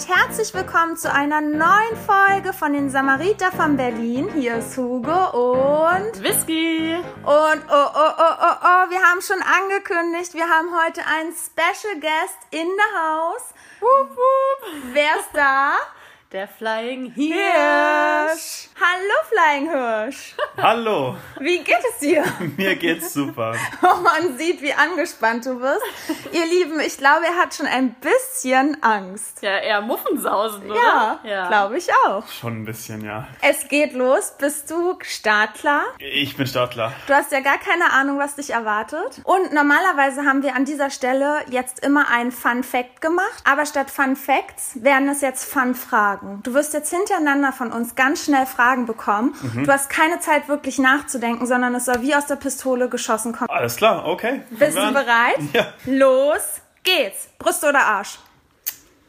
Und herzlich willkommen zu einer neuen Folge von den Samariter von Berlin. Hier ist Hugo und... Whisky. Und oh, oh, oh, oh, oh, wir haben schon angekündigt, wir haben heute einen Special Guest in the house. Wup, wup. Wer ist da? Der Flying Hirsch. Hirsch. Hallo Flying Hirsch. Hallo, Wie geht es dir? mir geht's super. Oh, man sieht, wie angespannt du bist. Ihr Lieben, ich glaube, er hat schon ein bisschen Angst. Ja, eher Muffensausen, oder? Ja, ja. glaube ich auch. Schon ein bisschen, ja. Es geht los. Bist du startklar? Ich bin Startler. Du hast ja gar keine Ahnung, was dich erwartet. Und normalerweise haben wir an dieser Stelle jetzt immer einen Fun Fact gemacht. Aber statt Fun Facts werden es jetzt Fun Fragen. Du wirst jetzt hintereinander von uns ganz schnell Fragen bekommen. Du hast keine Zeit wirklich nachzudenken, sondern es soll wie aus der Pistole geschossen kommen. Alles klar, okay. Bist du bereit? Ja. Los geht's. Brust oder Arsch?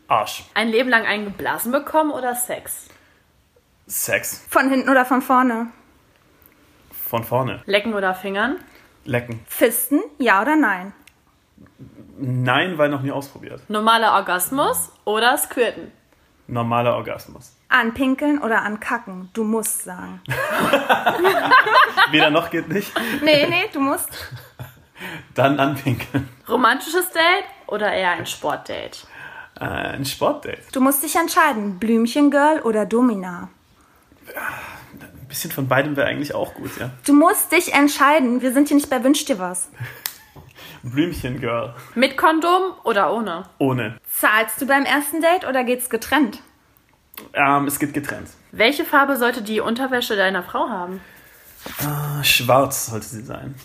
Arsch. Ein Leben lang einen geblasen bekommen oder Sex? Sex. Von hinten oder von vorne? Von vorne. Lecken oder Fingern? Lecken. Fisten? Ja oder nein? Nein, weil noch nie ausprobiert. Normaler Orgasmus oder Squirten? Normaler Orgasmus. Anpinkeln oder ankacken? Du musst sagen. Weder noch geht nicht. Nee, nee, du musst. Dann anpinkeln. Romantisches Date oder eher ein Sportdate? Äh, ein Sportdate. Du musst dich entscheiden. Blümchengirl oder Domina? Ein bisschen von beidem wäre eigentlich auch gut, ja. Du musst dich entscheiden. Wir sind hier nicht bei Wünsch dir was. Blümchen-Girl. Mit Kondom oder ohne? Ohne. Zahlst du beim ersten Date oder geht's getrennt? Ähm, es geht getrennt. Welche Farbe sollte die Unterwäsche deiner Frau haben? Äh, Schwarz sollte sie sein.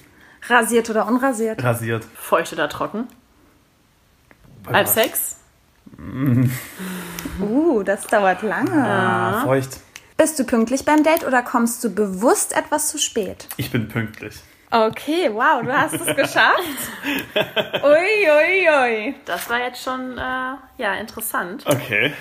Rasiert oder unrasiert? Rasiert. Feucht oder trocken? Bei was? Sex? Uh, das dauert lange. Ah, feucht. Bist du pünktlich beim Date oder kommst du bewusst etwas zu spät? Ich bin pünktlich. Okay, wow, du hast es geschafft. Ui, ui, ui. Das war jetzt schon, äh, ja, interessant. Okay.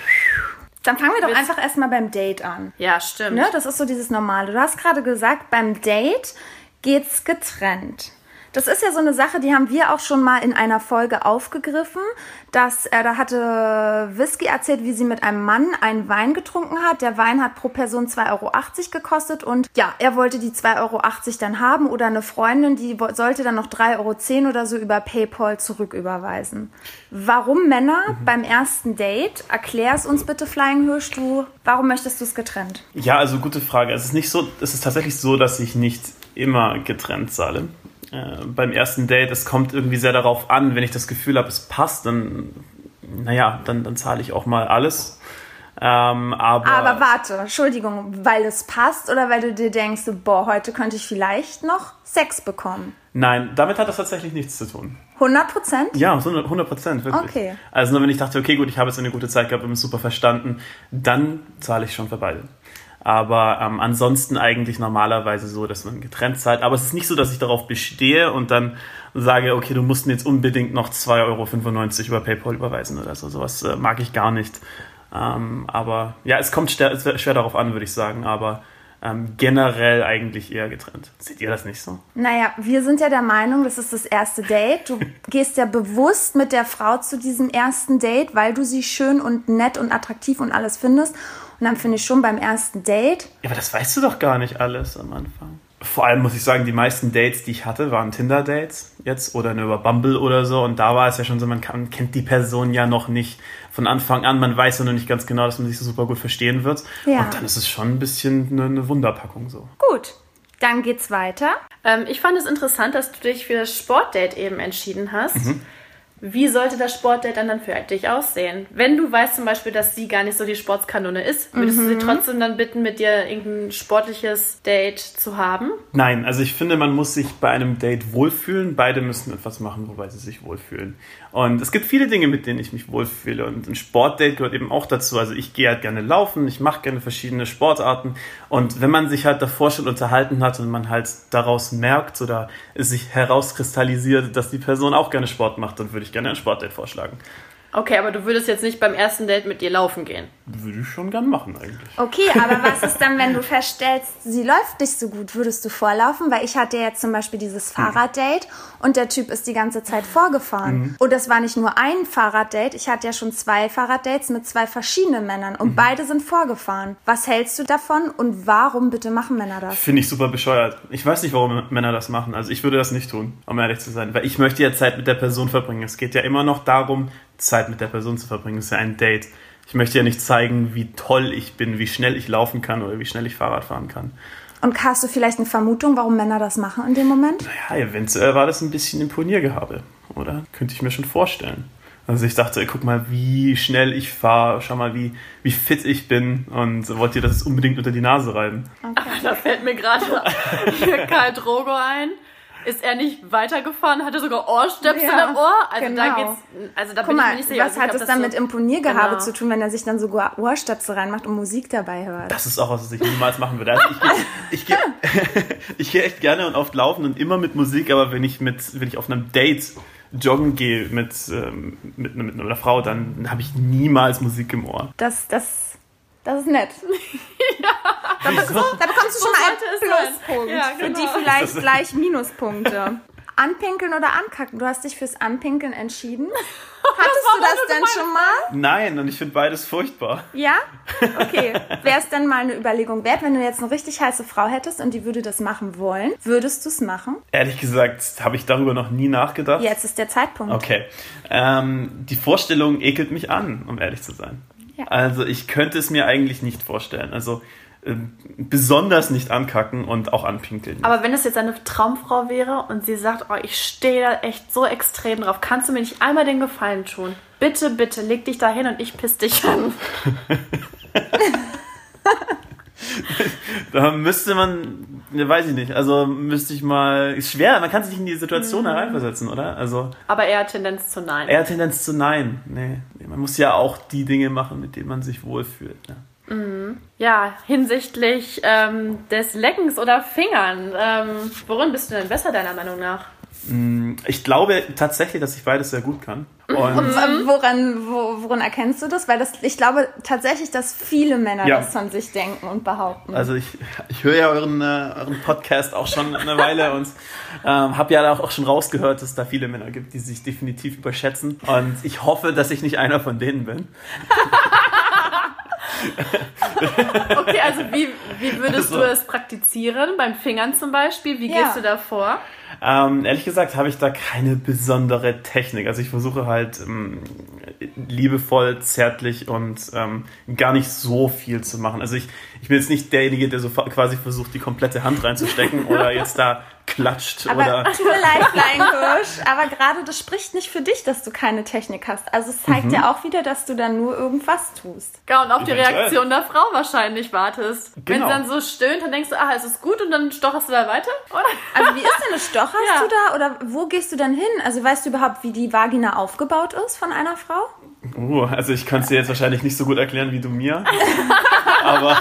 Dann fangen wir doch Willst- einfach erstmal beim Date an. Ja, stimmt. Ne, das ist so dieses Normale. Du hast gerade gesagt, beim Date geht's getrennt. Das ist ja so eine Sache, die haben wir auch schon mal in einer Folge aufgegriffen. Dass, äh, da hatte Whisky erzählt, wie sie mit einem Mann einen Wein getrunken hat. Der Wein hat pro Person 2,80 Euro gekostet und ja, er wollte die 2,80 Euro dann haben oder eine Freundin, die sollte dann noch 3,10 Euro oder so über PayPal zurücküberweisen. Warum Männer beim ersten Date? Erklär es uns bitte, Flying Hirsch, du. Warum möchtest du es getrennt? Ja, also gute Frage. Es ist nicht so, es ist tatsächlich so, dass ich nicht immer getrennt zahle. Äh, beim ersten Date, es kommt irgendwie sehr darauf an, wenn ich das Gefühl habe, es passt, dann, naja, dann, dann zahle ich auch mal alles. Ähm, aber, Aber warte, Entschuldigung, weil es passt oder weil du dir denkst, boah, heute könnte ich vielleicht noch Sex bekommen? nein, damit hat das tatsächlich nichts zu tun. 100 Prozent? Ja, so 100 Prozent, wirklich. Okay. Also nur wenn ich dachte, okay, gut, ich habe jetzt eine gute Zeit gehabt und es super verstanden, dann zahle ich schon für beide. Aber ähm, ansonsten eigentlich normalerweise so, dass man getrennt zahlt. Aber es ist nicht so, dass ich darauf bestehe und dann sage, okay, du musst mir jetzt unbedingt noch 2,95 Euro über PayPal überweisen oder so. Sowas äh, mag ich gar nicht. Ähm, aber ja, es kommt schwer, schwer darauf an, würde ich sagen. Aber ähm, generell eigentlich eher getrennt. Seht ihr das nicht so? Naja, wir sind ja der Meinung, das ist das erste Date. Du gehst ja bewusst mit der Frau zu diesem ersten Date, weil du sie schön und nett und attraktiv und alles findest. Und dann finde ich schon beim ersten Date, Ja, aber das weißt du doch gar nicht alles am Anfang. Vor allem muss ich sagen, die meisten Dates, die ich hatte, waren Tinder-Dates jetzt oder nur über Bumble oder so. Und da war es ja schon so, man kann, kennt die Person ja noch nicht von Anfang an. Man weiß ja noch nicht ganz genau, dass man sich so super gut verstehen wird. Ja. Und dann ist es schon ein bisschen eine, eine Wunderpackung so. gut, dann geht's weiter. Ähm, ich fand es interessant, dass du dich für das Sportdate eben entschieden hast. Wie sollte das Sportdate dann, dann für dich aussehen? Wenn du weißt zum Beispiel, dass sie gar nicht so die Sportskanone ist, würdest du sie trotzdem dann bitten, mit dir irgendein sportliches Date zu haben? Nein, also ich finde, man muss sich bei einem Date wohlfühlen. Beide müssen etwas machen, wobei sie sich wohlfühlen. Und es gibt viele Dinge, mit denen ich mich wohlfühle. Und ein Sportdate gehört eben auch dazu. Also ich gehe halt gerne laufen, ich mache gerne verschiedene Sportarten. Und wenn man sich halt davor schon unterhalten hat und man halt daraus merkt oder es sich herauskristallisiert, dass die Person auch gerne Sport macht, dann würde ich gerne ein Sportdate vorschlagen. Okay, aber du würdest jetzt nicht beim ersten Date mit ihr laufen gehen. Würde ich schon gern machen eigentlich. Okay, aber was ist dann, wenn du feststellst, sie läuft nicht so gut? Würdest du vorlaufen? Weil ich hatte jetzt zum Beispiel dieses Fahrraddate und der Typ ist die ganze Zeit vorgefahren. Und das war nicht nur ein Fahrraddate, ich hatte ja schon zwei Fahrraddates mit zwei verschiedenen Männern und beide sind vorgefahren. Was hältst du davon und warum bitte machen Männer das? Finde ich super bescheuert. Ich weiß nicht, warum Männer das machen. Also ich würde das nicht tun, um ehrlich zu sein. Weil ich möchte ja Zeit mit der Person verbringen. Es geht ja immer noch darum, Zeit mit der Person zu verbringen. Es ist ja ein Date. Ich möchte ja nicht zeigen, wie toll ich bin, wie schnell ich laufen kann oder wie schnell ich Fahrrad fahren kann. Und hast du vielleicht eine Vermutung, warum Männer das machen in dem Moment? Ja, eventuell war das ein bisschen Imponiergehabe, oder? Könnte ich mir schon vorstellen. Also ich dachte, guck mal, wie schnell ich fahre, schau mal, wie, wie fit ich bin und wollt ihr das unbedingt unter die Nase reiben. Da fällt mir gerade hier Karl Drogo ein. Ist er nicht weitergefahren? Hat er sogar Ohrstöpsel Ja, im Ohr? Also da genau. geht's. Also da Guck bin ich mal, mir nicht sicher. was Also ich hat glaub, es dann so- mit Imponiergehabe Genau. zu tun, wenn er sich dann sogar Ohrstöpsel reinmacht und Musik dabei hört? Das ist auch was, was ich niemals machen würde. Also ich gehe ich geh, ich geh echt gerne und oft laufen und immer mit Musik, aber wenn ich, mit, wenn ich auf einem Date joggen gehe mit, ähm, mit, mit einer Frau, dann habe ich niemals Musik im Ohr. Das, das, das ist nett. Wieso? Da bekommst du schon mal einen. Pluspunkt. Ja, Für genau. die vielleicht gleich Minuspunkte. Anpinkeln oder ankacken? Du hast dich fürs Anpinkeln entschieden. Hattest du das denn schon mal? Nein, und ich finde beides furchtbar. Ja? Okay. Wäre es dann mal eine Überlegung wert, wenn du jetzt eine richtig heiße Frau hättest und die würde das machen wollen? Würdest du es machen? Ehrlich gesagt habe ich darüber noch nie nachgedacht. Jetzt ist der Zeitpunkt. Okay. Ähm, die Vorstellung ekelt mich an, um ehrlich zu sein. Ja. Also ich könnte es mir eigentlich nicht vorstellen. Also ähm, besonders nicht ankacken und auch anpinkeln. Aber wenn es jetzt eine Traumfrau wäre und sie sagt, oh, ich stehe da echt so extrem drauf, kannst du mir nicht einmal den Gefallen tun? Bitte, bitte, leg dich da hin und ich piss dich an. Da müsste man, weiß ich nicht, also müsste ich mal, ist schwer, man kann sich nicht in die Situation Mhm. hereinversetzen, oder? Also Aber eher Tendenz zu nein. eher Tendenz zu nein. Nee, man muss ja auch die Dinge machen, mit denen man sich wohlfühlt. Ne? Ja, hinsichtlich ähm, des Leckens oder Fingern. Ähm, worin bist du denn besser, deiner Meinung nach? Ich glaube tatsächlich, dass ich beides sehr gut kann. Und Ähm, Woran, wo, woran erkennst du das? Weil das, ich glaube tatsächlich, dass viele Männer Ja. das von sich denken und behaupten. Also ich, ich höre ja euren, äh, euren Podcast auch schon eine Weile und ähm, habe ja auch, auch schon rausgehört, dass es da viele Männer gibt, die sich definitiv überschätzen. Und ich hoffe, dass ich nicht einer von denen bin. Okay, also wie, wie würdest Also- du es praktizieren? Beim Fingern zum Beispiel? Wie Ja. gehst du da vor? Ähm, ehrlich gesagt habe ich da keine besondere Technik. Also ich versuche halt ähm, liebevoll, zärtlich und ähm, gar nicht so viel zu machen. Also ich, ich bin jetzt nicht derjenige, der so quasi versucht, die komplette Hand reinzustecken oder jetzt da klatscht aber oder... tut mir leid, aber gerade das spricht nicht für dich, dass du keine Technik hast. Also es Mhm. zeigt ja auch wieder, dass du dann nur irgendwas tust. Ja, und auf die. Reaktion der Frau wahrscheinlich wartest. Wenn Genau. sie dann so stöhnt, dann denkst du, ah, es ist gut und dann stocherst du da weiter? Oder? Also wie ist denn das? Stocherst Ja. du da oder wo gehst du dann hin? Also weißt du überhaupt, wie die Vagina aufgebaut ist von einer Frau? Uh, also ich kann es dir jetzt wahrscheinlich nicht so gut erklären wie du mir. Aber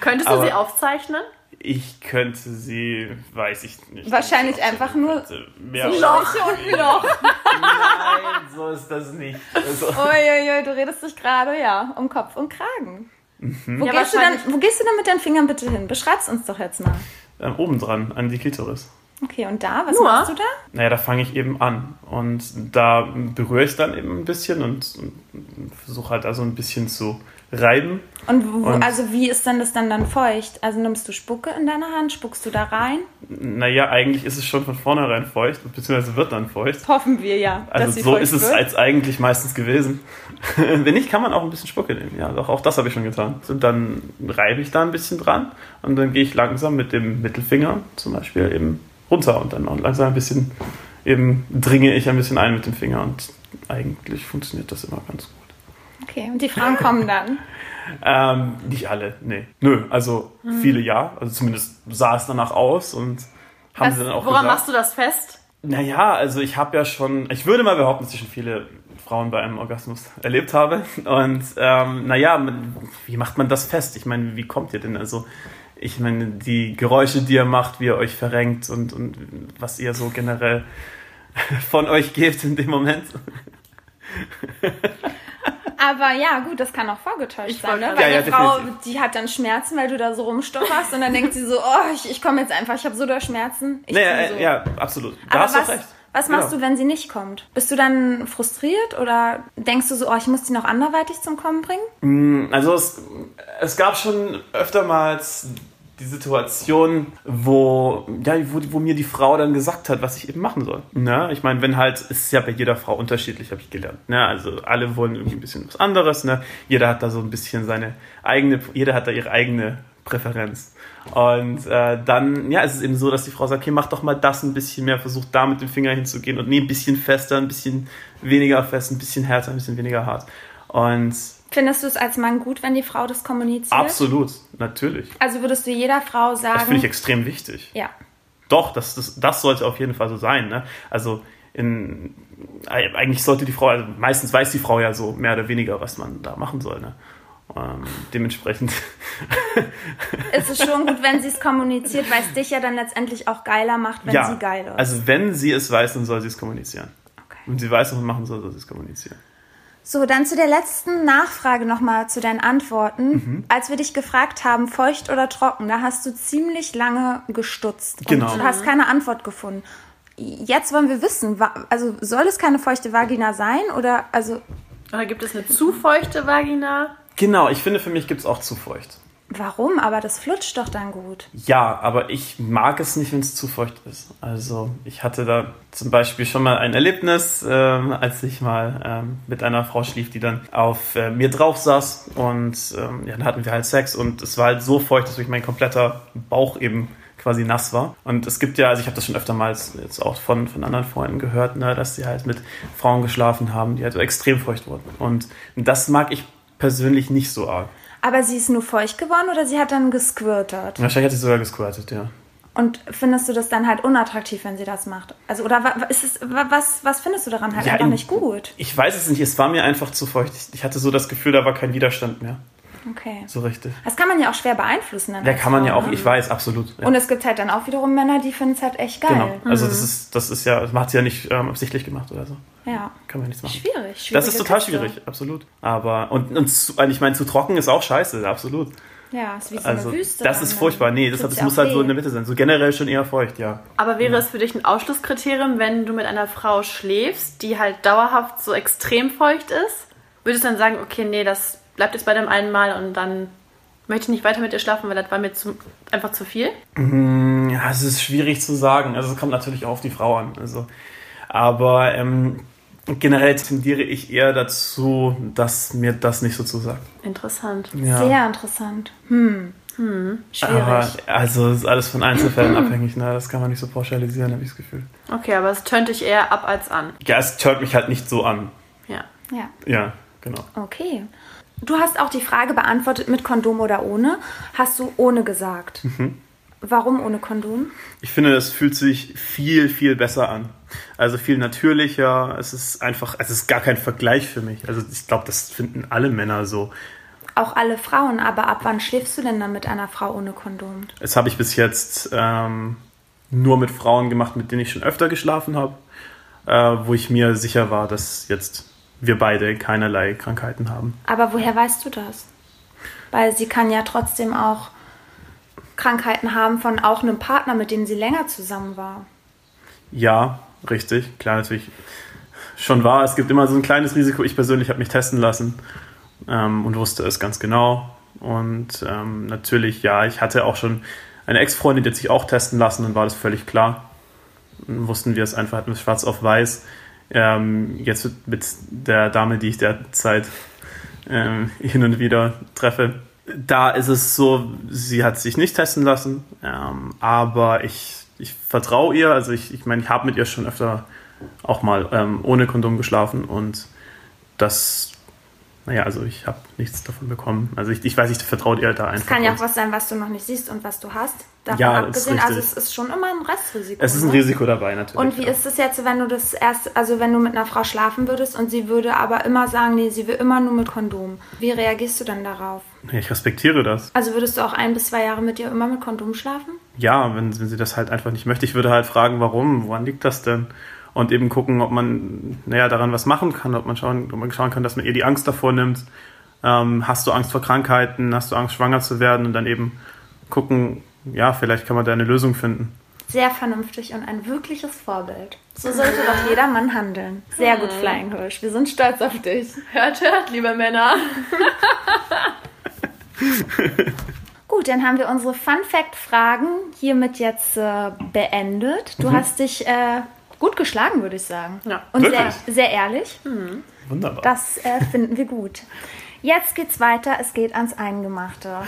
Könntest du Aber- sie aufzeichnen? Ich könnte sie, weiß ich nicht. Wahrscheinlich einfach nur Mehr Loch und Loch. Nein, so ist das nicht. Also, Uiuiui, du redest dich gerade, ja, um Kopf und Kragen. Mhm. Wo, Ja, gehst du dann, wo gehst du dann mit deinen Fingern bitte hin? Beschreib's uns doch jetzt mal. ähm, obendran, an die Klitoris. Okay, und da, was Nur? machst du da? Naja, da fange ich eben an. Und da berühre ich dann eben ein bisschen und, und versuche halt also ein bisschen zu reiben. Und, wo, Und- also wie ist denn das dann dann feucht? Also nimmst du Spucke in deine Hand, spuckst du da rein? Naja, eigentlich ist es schon von vornherein feucht, beziehungsweise wird dann feucht. Hoffen wir ja, Also so ist es wird. als eigentlich meistens gewesen. Wenn nicht, kann man auch ein bisschen Spucke nehmen. Ja, doch, auch das habe ich schon getan. Und dann reibe ich da ein bisschen dran und dann gehe ich langsam mit dem Mittelfinger zum Beispiel eben runter und dann auch langsam ein bisschen eben dringe ich ein bisschen ein mit dem Finger und eigentlich funktioniert das immer ganz gut. Okay, und die Frauen kommen dann? ähm, nicht alle, nee. Nö, also mhm. viele ja. Also zumindest sah es danach aus und haben Was, sie dann auch Woran gesagt. machst du das fest? Naja, also ich habe ja schon, ich würde mal behaupten, dass ich schon viele Frauen bei einem Orgasmus erlebt habe. Und ähm, naja, wie macht man das fest? Ich meine, wie kommt ihr denn? Also, ich meine, die Geräusche, die ihr macht, wie ihr euch verrenkt und, und was ihr so generell von euch gebt in dem Moment. Aber ja, gut, das kann auch vorgetäuscht Ich sein, ne? Weil Ja, die ja, Frau, definitiv. die hat dann Schmerzen, weil du da so rumstocherst und dann denkt sie so, oh, ich, ich komme jetzt einfach, ich habe so da Schmerzen. Ich naja, so. ja, absolut. Da Aber hast du was, auch recht. was machst Genau. du, wenn sie nicht kommt? Bist du dann frustriert oder denkst du so, oh, ich muss die noch anderweitig zum Kommen bringen? Also es, es gab schon öftermals die Situation, wo, ja, wo, wo mir die Frau dann gesagt hat, was ich eben machen soll. Ne? Ich meine, wenn halt, es ist ja bei jeder Frau unterschiedlich, habe ich gelernt. Ne? Also alle wollen irgendwie ein bisschen was anderes. Ne? Jeder hat da so ein bisschen seine eigene, jeder hat da ihre eigene Präferenz. Und äh, dann, ja, ist es eben so, dass die Frau sagt, okay, mach doch mal das ein bisschen mehr, versuch da mit dem Finger hinzugehen und nee, ein bisschen fester, ein bisschen weniger fest, ein bisschen härter, ein bisschen weniger hart. Und Findest du es als Mann gut, wenn die Frau das kommuniziert? Absolut, natürlich. Also würdest du jeder Frau sagen, Das finde ich extrem wichtig. ja. Doch, das, das, das sollte auf jeden Fall so sein. Ne? Also in, eigentlich sollte die Frau, also meistens weiß die Frau ja so mehr oder weniger, was man da machen soll. Ne? Ähm, dementsprechend. ist es schon gut, wenn sie es kommuniziert, weil es dich ja dann letztendlich auch geiler macht, wenn ja, sie geil ist. also wenn sie es weiß, dann soll sie es kommunizieren. okay. Wenn sie weiß, was man machen soll, soll sie es kommunizieren. So, dann zu der letzten Nachfrage nochmal zu deinen Antworten. Mhm. Als wir dich gefragt haben, feucht oder trocken, da hast du ziemlich lange gestutzt. Genau. Und du hast keine Antwort gefunden. Jetzt wollen wir wissen, also soll es keine feuchte Vagina sein oder also Oder gibt es eine zu feuchte Vagina? Genau, ich finde, für mich gibt es auch zu feucht. Warum? Aber das flutscht doch dann gut. Ja, aber ich mag es nicht, wenn es zu feucht ist. Also ich hatte da zum Beispiel schon mal ein Erlebnis, ähm, als ich mal ähm, mit einer Frau schlief, die dann auf äh, mir drauf saß und ähm, ja, dann hatten wir halt Sex und es war halt so feucht, dass wirklich mein kompletter Bauch eben quasi nass war. Und es gibt ja, also ich habe das schon öfter mal jetzt auch von, von anderen Freunden gehört, ne, dass sie halt mit Frauen geschlafen haben, die halt so extrem feucht wurden. Und das mag ich persönlich nicht so arg. Aber sie ist nur feucht geworden oder sie hat dann gesquirtet? Wahrscheinlich hat sie sogar gesquirtet, ja. Und findest du das dann halt unattraktiv, wenn sie das macht? Also, oder ist es, wa- was, was findest du daran halt Ja, einfach in- nicht gut? Ich weiß es nicht, es war mir einfach zu feucht. Ich hatte so das Gefühl, da war kein Widerstand mehr. Okay. So richtig. Das kann man ja auch schwer beeinflussen. Dann Ja, kann man ja auch, ne? ich weiß, absolut. Ja. Und es gibt halt dann auch wiederum Männer, die finden es halt echt geil. genau. Also das ist, das ist ja, das hat sie ja nicht ähm, absichtlich gemacht oder so. Ja. Kann man nichts machen. Schwierig. schwierige Das ist total Kiste. schwierig, absolut. Aber, und, und zu, ich meine, zu trocken ist auch scheiße, absolut. Ja, ist wie so Also, eine Wüste. das ist ne? furchtbar. Nee, das, Tut's das ja muss halt so weh. in der Mitte sein. So generell schon eher feucht, ja. Aber wäre es für dich ein Ausschlusskriterium, wenn du mit einer Frau schläfst, die halt dauerhaft so extrem feucht ist? Würdest du dann sagen, okay, nee, das bleibt jetzt bei dem einen Mal und dann möchte ich nicht weiter mit dir schlafen, weil das war mir zu, einfach zu viel? Ja, es ist schwierig zu sagen. Also es kommt natürlich auch auf die Frau an. Also, aber ähm, generell tendiere ich eher dazu, dass mir das nicht so zusagt. Interessant. Ja. Sehr interessant. Hm. Hm. Schwierig. Aber also es ist alles von Einzelfällen abhängig, ne? Das kann man nicht so pauschalisieren, habe ich das Gefühl. Okay, aber es tönt dich eher ab als an. Ja, es hört mich halt nicht so an. Ja. ja. Ja, genau. Okay. Du hast auch die Frage beantwortet mit Kondom oder ohne. Hast du ohne gesagt. Mhm. Warum ohne Kondom? Ich finde, es fühlt sich viel, viel besser an. Also viel natürlicher. Es ist einfach, es ist gar kein Vergleich für mich. Also ich glaube, das finden alle Männer so. Auch alle Frauen, aber ab wann schläfst du denn dann mit einer Frau ohne Kondom? Das habe ich bis jetzt ähm, nur mit Frauen gemacht, mit denen ich schon öfter geschlafen habe, äh, wo ich mir sicher war, dass jetzt wir beide keinerlei Krankheiten haben. Aber woher weißt du das? Weil sie kann ja trotzdem auch Krankheiten haben von auch einem Partner, mit dem sie länger zusammen war. Ja, richtig. Klar, natürlich schon wahr. Es gibt immer so ein kleines Risiko. Ich persönlich habe mich testen lassen ähm, und wusste es ganz genau. Und ähm, natürlich, ja, ich hatte auch schon eine Ex-Freundin, die hat sich auch testen lassen, dann war das völlig klar. Dann wussten wir es einfach, hatten wir es schwarz auf weiß. Ähm, jetzt mit der Dame, die ich derzeit ähm, hin und wieder treffe, da ist es so, sie hat sich nicht testen lassen, ähm, aber ich ich vertraue ihr. Also ich, ich meine, ich habe mit ihr schon öfter auch mal ähm, ohne Kondom geschlafen und das, naja, also ich habe nichts davon bekommen. Also ich, ich weiß, ich vertraue ihr da einfach. Es kann ja auch was sein, was du noch nicht siehst und was du hast. Davon Ja, abgesehen, also es ist schon immer ein Restrisiko. Es ist ein ne? Risiko dabei natürlich. Und wie ja. ist es jetzt, wenn du das erst, also wenn du mit einer Frau schlafen würdest und sie würde aber immer sagen, nee, sie will immer nur mit Kondom. Wie reagierst du dann darauf? Ich respektiere das. Also würdest du auch ein bis zwei Jahre mit ihr immer mit Kondom schlafen? Ja, wenn, wenn sie das halt einfach nicht möchte. Ich würde halt fragen, warum, woran liegt das denn? Und eben gucken, ob man naja, daran was machen kann, ob man, schauen, ob man schauen kann, dass man ihr die Angst davor nimmt. Ähm, hast du Angst vor Krankheiten? Hast du Angst, schwanger zu werden? Und dann eben gucken, ja, vielleicht kann man da eine Lösung finden. Sehr vernünftig und ein wirkliches Vorbild. So sollte doch jeder Mann handeln. Sehr gut, Flying Hirsch. Wir sind stolz auf dich. Hört, hört, liebe Männer. Gut, dann haben wir unsere Fun Fact Fragen hiermit jetzt äh, beendet. Du hast dich äh, gut geschlagen, würde ich sagen. Ja. Und sehr, Wirklich? sehr ehrlich. Wunderbar. Das äh, finden wir gut. Jetzt geht's weiter, es geht ans Eingemachte.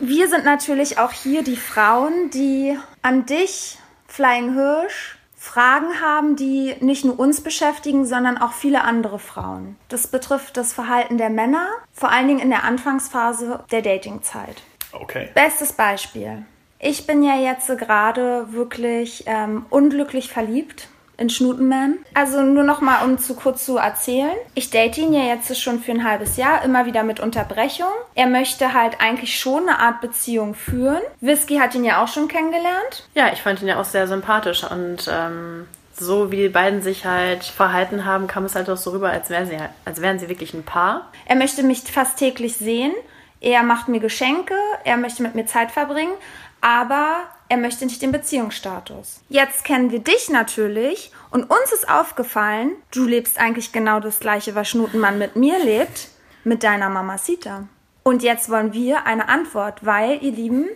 Wir sind natürlich auch hier die Frauen, die an dich, Flying Hirsch, Fragen haben, die nicht nur uns beschäftigen, sondern auch viele andere Frauen. Das betrifft das Verhalten der Männer, vor allen Dingen in der Anfangsphase der Datingzeit. okay. Bestes Beispiel. Ich bin ja jetzt gerade wirklich ähm, unglücklich verliebt in Schnutenman. Also nur noch mal, um zu kurz zu erzählen. Ich date ihn ja jetzt schon für ein halbes Jahr, immer wieder mit Unterbrechung. Er möchte halt eigentlich schon eine Art Beziehung führen. Whisky hat ihn ja auch schon kennengelernt. Ja, ich fand ihn ja auch sehr sympathisch und ähm, so wie die beiden sich halt verhalten haben, kam es halt auch so rüber, als wären sie, als wären sie wirklich ein Paar. Er möchte mich fast täglich sehen. Er macht mir Geschenke. Er möchte mit mir Zeit verbringen. Aber er möchte nicht den Beziehungsstatus. Jetzt kennen wir dich natürlich und uns ist aufgefallen, du lebst eigentlich genau das gleiche, was Schnutenmann mit mir lebt, mit deiner Mamacita. Und jetzt wollen wir eine Antwort, weil, ihr Lieben,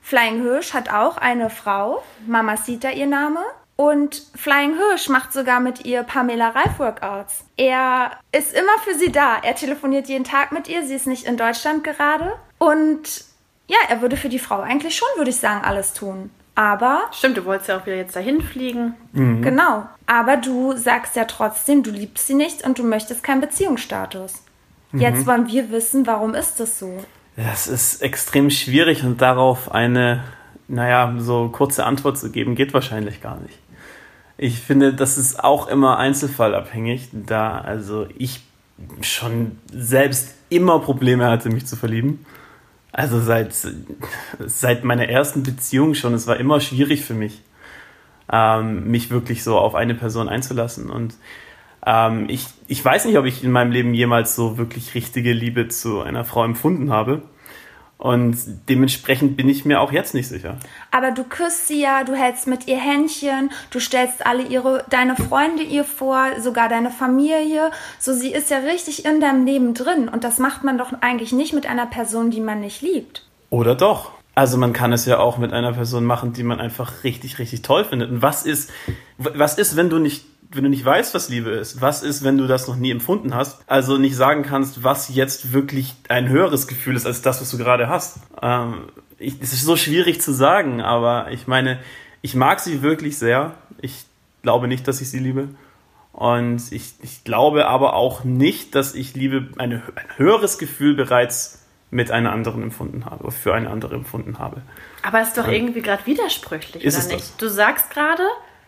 Flying Hirsch hat auch eine Frau, Mamacita ihr Name. Und Flying Hirsch macht sogar mit ihr Pamela Reif Workouts. Er ist immer für sie da. Er telefoniert jeden Tag mit ihr. Sie ist nicht in Deutschland gerade. Und ja, er würde für die Frau eigentlich schon, würde ich sagen, alles tun. Aber, Stimmt, du wolltest ja auch wieder jetzt dahin fliegen. genau. Aber du sagst ja trotzdem, du liebst sie nicht und du möchtest keinen Beziehungsstatus. Jetzt wollen wir wissen, warum ist das so? Das ist extrem schwierig und darauf eine, naja, so kurze Antwort zu geben, geht wahrscheinlich gar nicht. Ich finde, das ist auch immer einzelfallabhängig, da also ich schon selbst immer Probleme hatte, mich zu verlieben. Also seit, seit meiner ersten Beziehung schon. Es war immer schwierig für mich, ähm, mich wirklich so auf eine Person einzulassen. Und ähm, ich, ich weiß nicht, ob ich in meinem Leben jemals so wirklich richtige Liebe zu einer Frau empfunden habe. Und dementsprechend bin ich mir auch jetzt nicht sicher. Aber du küsst sie ja, du hältst mit ihr Händchen, du stellst alle ihre, deine Freunde ihr vor, sogar deine Familie. So, sie ist ja richtig in deinem Leben drin. Und das macht man doch eigentlich nicht mit einer Person, die man nicht liebt. Oder doch? Also man kann es ja auch mit einer Person machen, die man einfach richtig, richtig toll findet. Und was ist, was ist, wenn du nicht, wenn du nicht weißt, was Liebe ist? Was ist, wenn du das noch nie empfunden hast? Also nicht sagen kannst, was jetzt wirklich ein höheres Gefühl ist als das, was du gerade hast. Ähm, ich, es ist so schwierig zu sagen, aber ich meine, ich mag sie wirklich sehr. Ich glaube nicht, dass ich sie liebe. Und ich, ich glaube aber auch nicht, dass ich Liebe, eine, ein höheres Gefühl bereits mit einer anderen empfunden habe, oder für eine andere empfunden habe. Aber es ist doch irgendwie gerade widersprüchlich, Ist oder nicht? das? Du sagst gerade,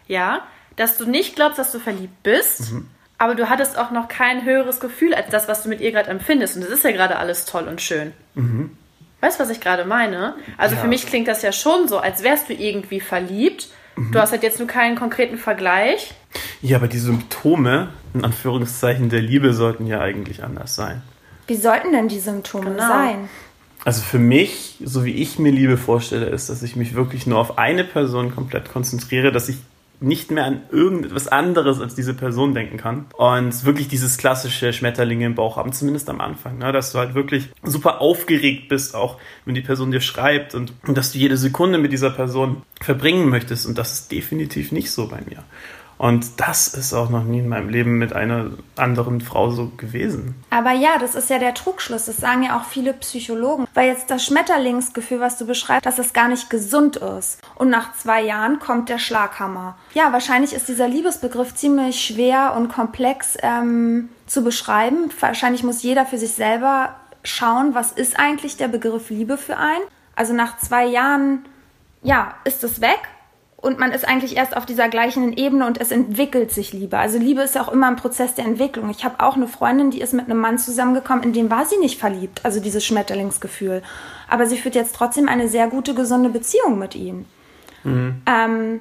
ja, dass du nicht glaubst, dass du verliebt bist, Mhm. aber du hattest auch noch kein höheres Gefühl als das, was du mit ihr gerade empfindest. Und das ist ja gerade alles toll und schön. Weißt du, was ich gerade meine? Also Mhm. Ja. für mich klingt das ja schon so, als wärst du irgendwie verliebt. Mhm. Du hast halt jetzt nur keinen konkreten Vergleich. Ja, aber die Symptome, in Anführungszeichen, der Liebe sollten ja eigentlich anders sein. Wie sollten denn die Symptome Genau. sein? Also für mich, so wie ich mir Liebe vorstelle, ist, dass ich mich wirklich nur auf eine Person komplett konzentriere, dass ich nicht mehr an irgendetwas anderes als diese Person denken kann. Und wirklich dieses klassische Schmetterlinge im Bauch haben, zumindest am Anfang. Ne? Dass du halt wirklich super aufgeregt bist, auch wenn die Person dir schreibt und, und dass du jede Sekunde mit dieser Person verbringen möchtest. Und das ist definitiv nicht so bei mir. Und das ist auch noch nie in meinem Leben mit einer anderen Frau so gewesen. Aber ja, das ist ja der Trugschluss. Das sagen ja auch viele Psychologen. Weil jetzt das Schmetterlingsgefühl, was du beschreibst, dass es gar nicht gesund ist. Und nach zwei Jahren kommt der Schlaghammer. Ja, wahrscheinlich ist dieser Liebesbegriff ziemlich schwer und komplex ähm, zu beschreiben. Wahrscheinlich muss jeder für sich selber schauen, was ist eigentlich der Begriff Liebe für einen. Also nach zwei Jahren, ja, ist es weg und man ist eigentlich erst auf dieser gleichen Ebene und es entwickelt sich Liebe. Also Liebe ist ja auch immer ein Prozess der Entwicklung. Ich habe auch eine Freundin, die ist mit einem Mann zusammengekommen, in dem war sie nicht verliebt, also dieses Schmetterlingsgefühl. Aber sie führt jetzt trotzdem eine sehr gute, gesunde Beziehung mit ihm. Mhm. Ähm,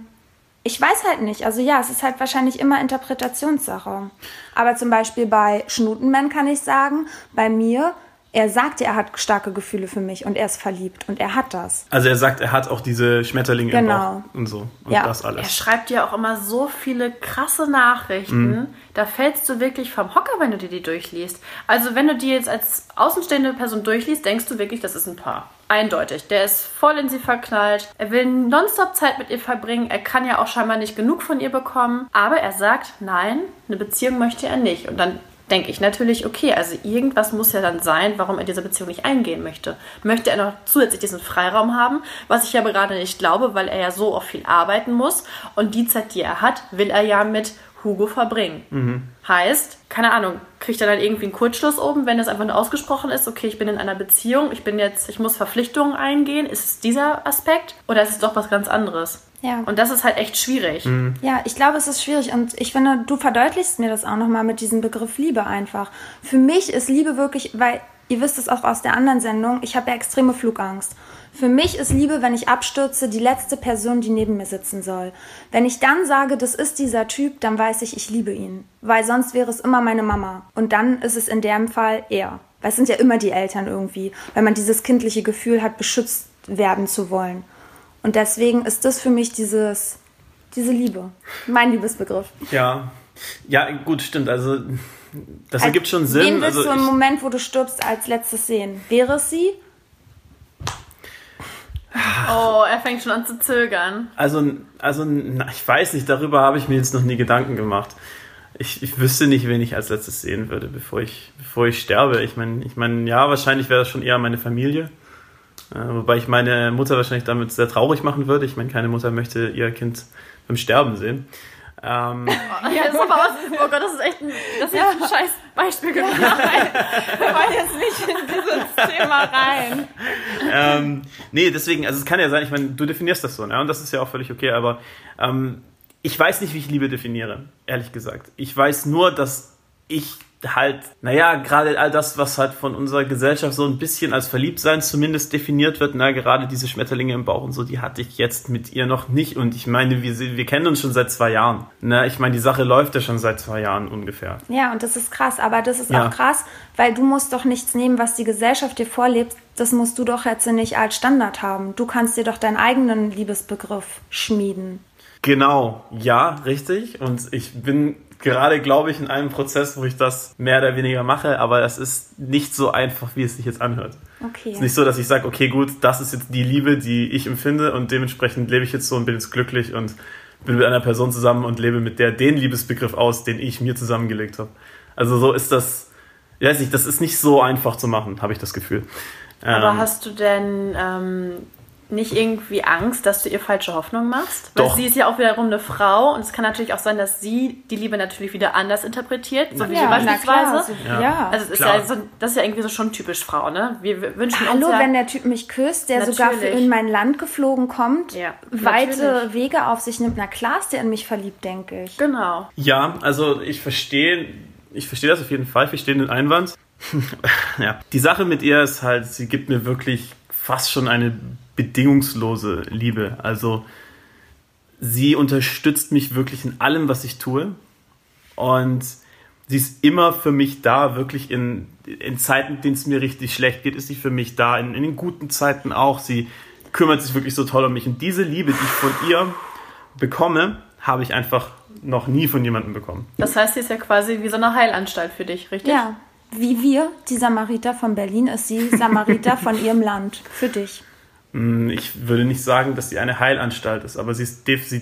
ich weiß halt nicht. Also ja, es ist halt wahrscheinlich immer Interpretationssache. Aber zum Beispiel bei Schnutenmann kann ich sagen, bei mir er sagt, er hat starke Gefühle für mich und er ist verliebt und er hat das. Also er sagt, er hat auch diese Schmetterlinge genau. im Bauch und so und ja. das alles. Er schreibt ja auch immer so viele krasse Nachrichten. Mhm. Da fällst du wirklich vom Hocker, wenn du dir die durchliest. Also wenn du die jetzt als außenstehende Person durchliest, denkst du wirklich, das ist ein Paar. Eindeutig. Der ist voll in sie verknallt. Er will nonstop Zeit mit ihr verbringen. Er kann ja auch scheinbar nicht genug von ihr bekommen. Aber er sagt, nein, eine Beziehung möchte er nicht. Und dann denke ich natürlich, okay, also irgendwas muss ja dann sein, warum er diese Beziehung nicht eingehen möchte. Möchte er noch zusätzlich diesen Freiraum haben, was ich ja gerade nicht glaube, weil er ja so auch viel arbeiten muss und die Zeit, die er hat, will er ja mit Hugo verbringen. Mhm. Heißt, keine Ahnung, kriegt er dann irgendwie einen Kurzschluss oben, wenn es einfach nur ausgesprochen ist, okay, ich bin in einer Beziehung, ich bin jetzt, ich muss Verpflichtungen eingehen. Ist es dieser Aspekt oder ist es doch was ganz anderes? Ja. Und das ist halt echt schwierig. Mhm. Ja, ich glaube, es ist schwierig. Und ich finde, du verdeutlichst mir das auch nochmal mit diesem Begriff Liebe einfach. Für mich ist Liebe wirklich, weil ihr wisst es auch aus der anderen Sendung, ich habe ja extreme Flugangst. Für mich ist Liebe, wenn ich abstürze, die letzte Person, die neben mir sitzen soll. Wenn ich dann sage, das ist dieser Typ, dann weiß ich, ich liebe ihn. Weil sonst wäre es immer meine Mama. Und dann ist es in dem Fall er. Weil es sind ja immer die Eltern irgendwie, weil man dieses kindliche Gefühl hat, beschützt werden zu wollen. Und deswegen ist das für mich dieses, diese Liebe, mein Liebesbegriff. Ja, ja, gut, stimmt. Also das ergibt schon Sinn. Wen willst also, du im Moment, wo du stirbst, als letztes sehen? Wäre es sie? Oh, er fängt schon an zu zögern. Also, also na, ich weiß nicht, darüber habe ich mir jetzt noch nie Gedanken gemacht. Ich, ich wüsste nicht, wen ich als letztes sehen würde, bevor ich, bevor ich sterbe. Ich meine, ich mein, ja, wahrscheinlich wäre das schon eher meine Familie. Äh, wobei ich meine Mutter wahrscheinlich damit sehr traurig machen würde. Ich meine, keine Mutter möchte ihr Kind beim Sterben sehen. Ähm, ja, super, was, oh Gott, das ist echt ein, das ist ja. ein scheiß Beispiel gewesen. Wir wollen jetzt nicht in dieses Thema rein. Ähm, nee, deswegen, also es kann ja sein, ich meine, du definierst das so, ne? und das ist ja auch völlig okay, aber ähm, ich weiß nicht, wie ich Liebe definiere, ehrlich gesagt. Ich weiß nur, dass ich halt, naja, gerade all das, was halt von unserer Gesellschaft so ein bisschen als Verliebtsein zumindest definiert wird, na, gerade diese Schmetterlinge im Bauch und so, die hatte ich jetzt mit ihr noch nicht. Und ich meine, wir, wir kennen uns schon seit zwei Jahren. Na, ich meine, die Sache läuft ja schon seit zwei Jahren ungefähr. Ja, und das ist krass. Aber das ist ja. auch krass, weil du musst doch nichts nehmen, was die Gesellschaft dir vorlebt. Das musst du doch jetzt nicht als Standard haben. Du kannst dir doch deinen eigenen Liebesbegriff schmieden. Genau, ja, richtig. Und ich bin gerade, glaube ich, in einem Prozess, wo ich das mehr oder weniger mache, aber es ist nicht so einfach, wie es sich jetzt anhört. Okay. Es ist nicht so, dass ich sage, okay, gut, das ist jetzt die Liebe, die ich empfinde und dementsprechend lebe ich jetzt so und bin jetzt glücklich und bin mit einer Person zusammen und lebe mit der den Liebesbegriff aus, den ich mir zusammengelegt habe. Also so ist das, ich weiß nicht, das ist nicht so einfach zu machen, habe ich das Gefühl. Aber ähm, hast du denn ähm, nicht irgendwie Angst, dass du ihr falsche Hoffnung machst? Weil Doch. sie ist ja auch wiederum eine Frau und es kann natürlich auch sein, dass sie die Liebe natürlich wieder anders interpretiert, so wie ja, beispielsweise. Ja. ja. Also ist ja so, das ist ja irgendwie so schon typisch Frau, ne? Wir wünschen Hallo, uns ja, wenn der Typ mich küsst, der natürlich. sogar für in mein Land geflogen kommt, ja, weite natürlich. Wege auf sich nimmt. Na klar ist der in mich verliebt, denke ich. Genau. Ja, also ich verstehe, ich verstehe das auf jeden Fall, ich verstehe den Einwand. ja. Die Sache mit ihr ist halt, sie gibt mir wirklich fast schon eine bedingungslose Liebe. Also sie unterstützt mich wirklich in allem, was ich tue. Und sie ist immer für mich da, wirklich in, in Zeiten, in denen es mir richtig schlecht geht, ist sie für mich da. In, in den guten Zeiten auch. Sie kümmert sich wirklich so toll um mich. Und diese Liebe, die ich von ihr bekomme, habe ich einfach noch nie von jemandem bekommen. Das heißt, sie ist ja quasi wie so eine Heilanstalt für dich, richtig? Ja. Wie wir, die Samariter von Berlin, ist sie Samariter von ihrem Land. Für dich. Hm, ich würde nicht sagen, dass sie eine Heilanstalt ist, aber sie, ist sie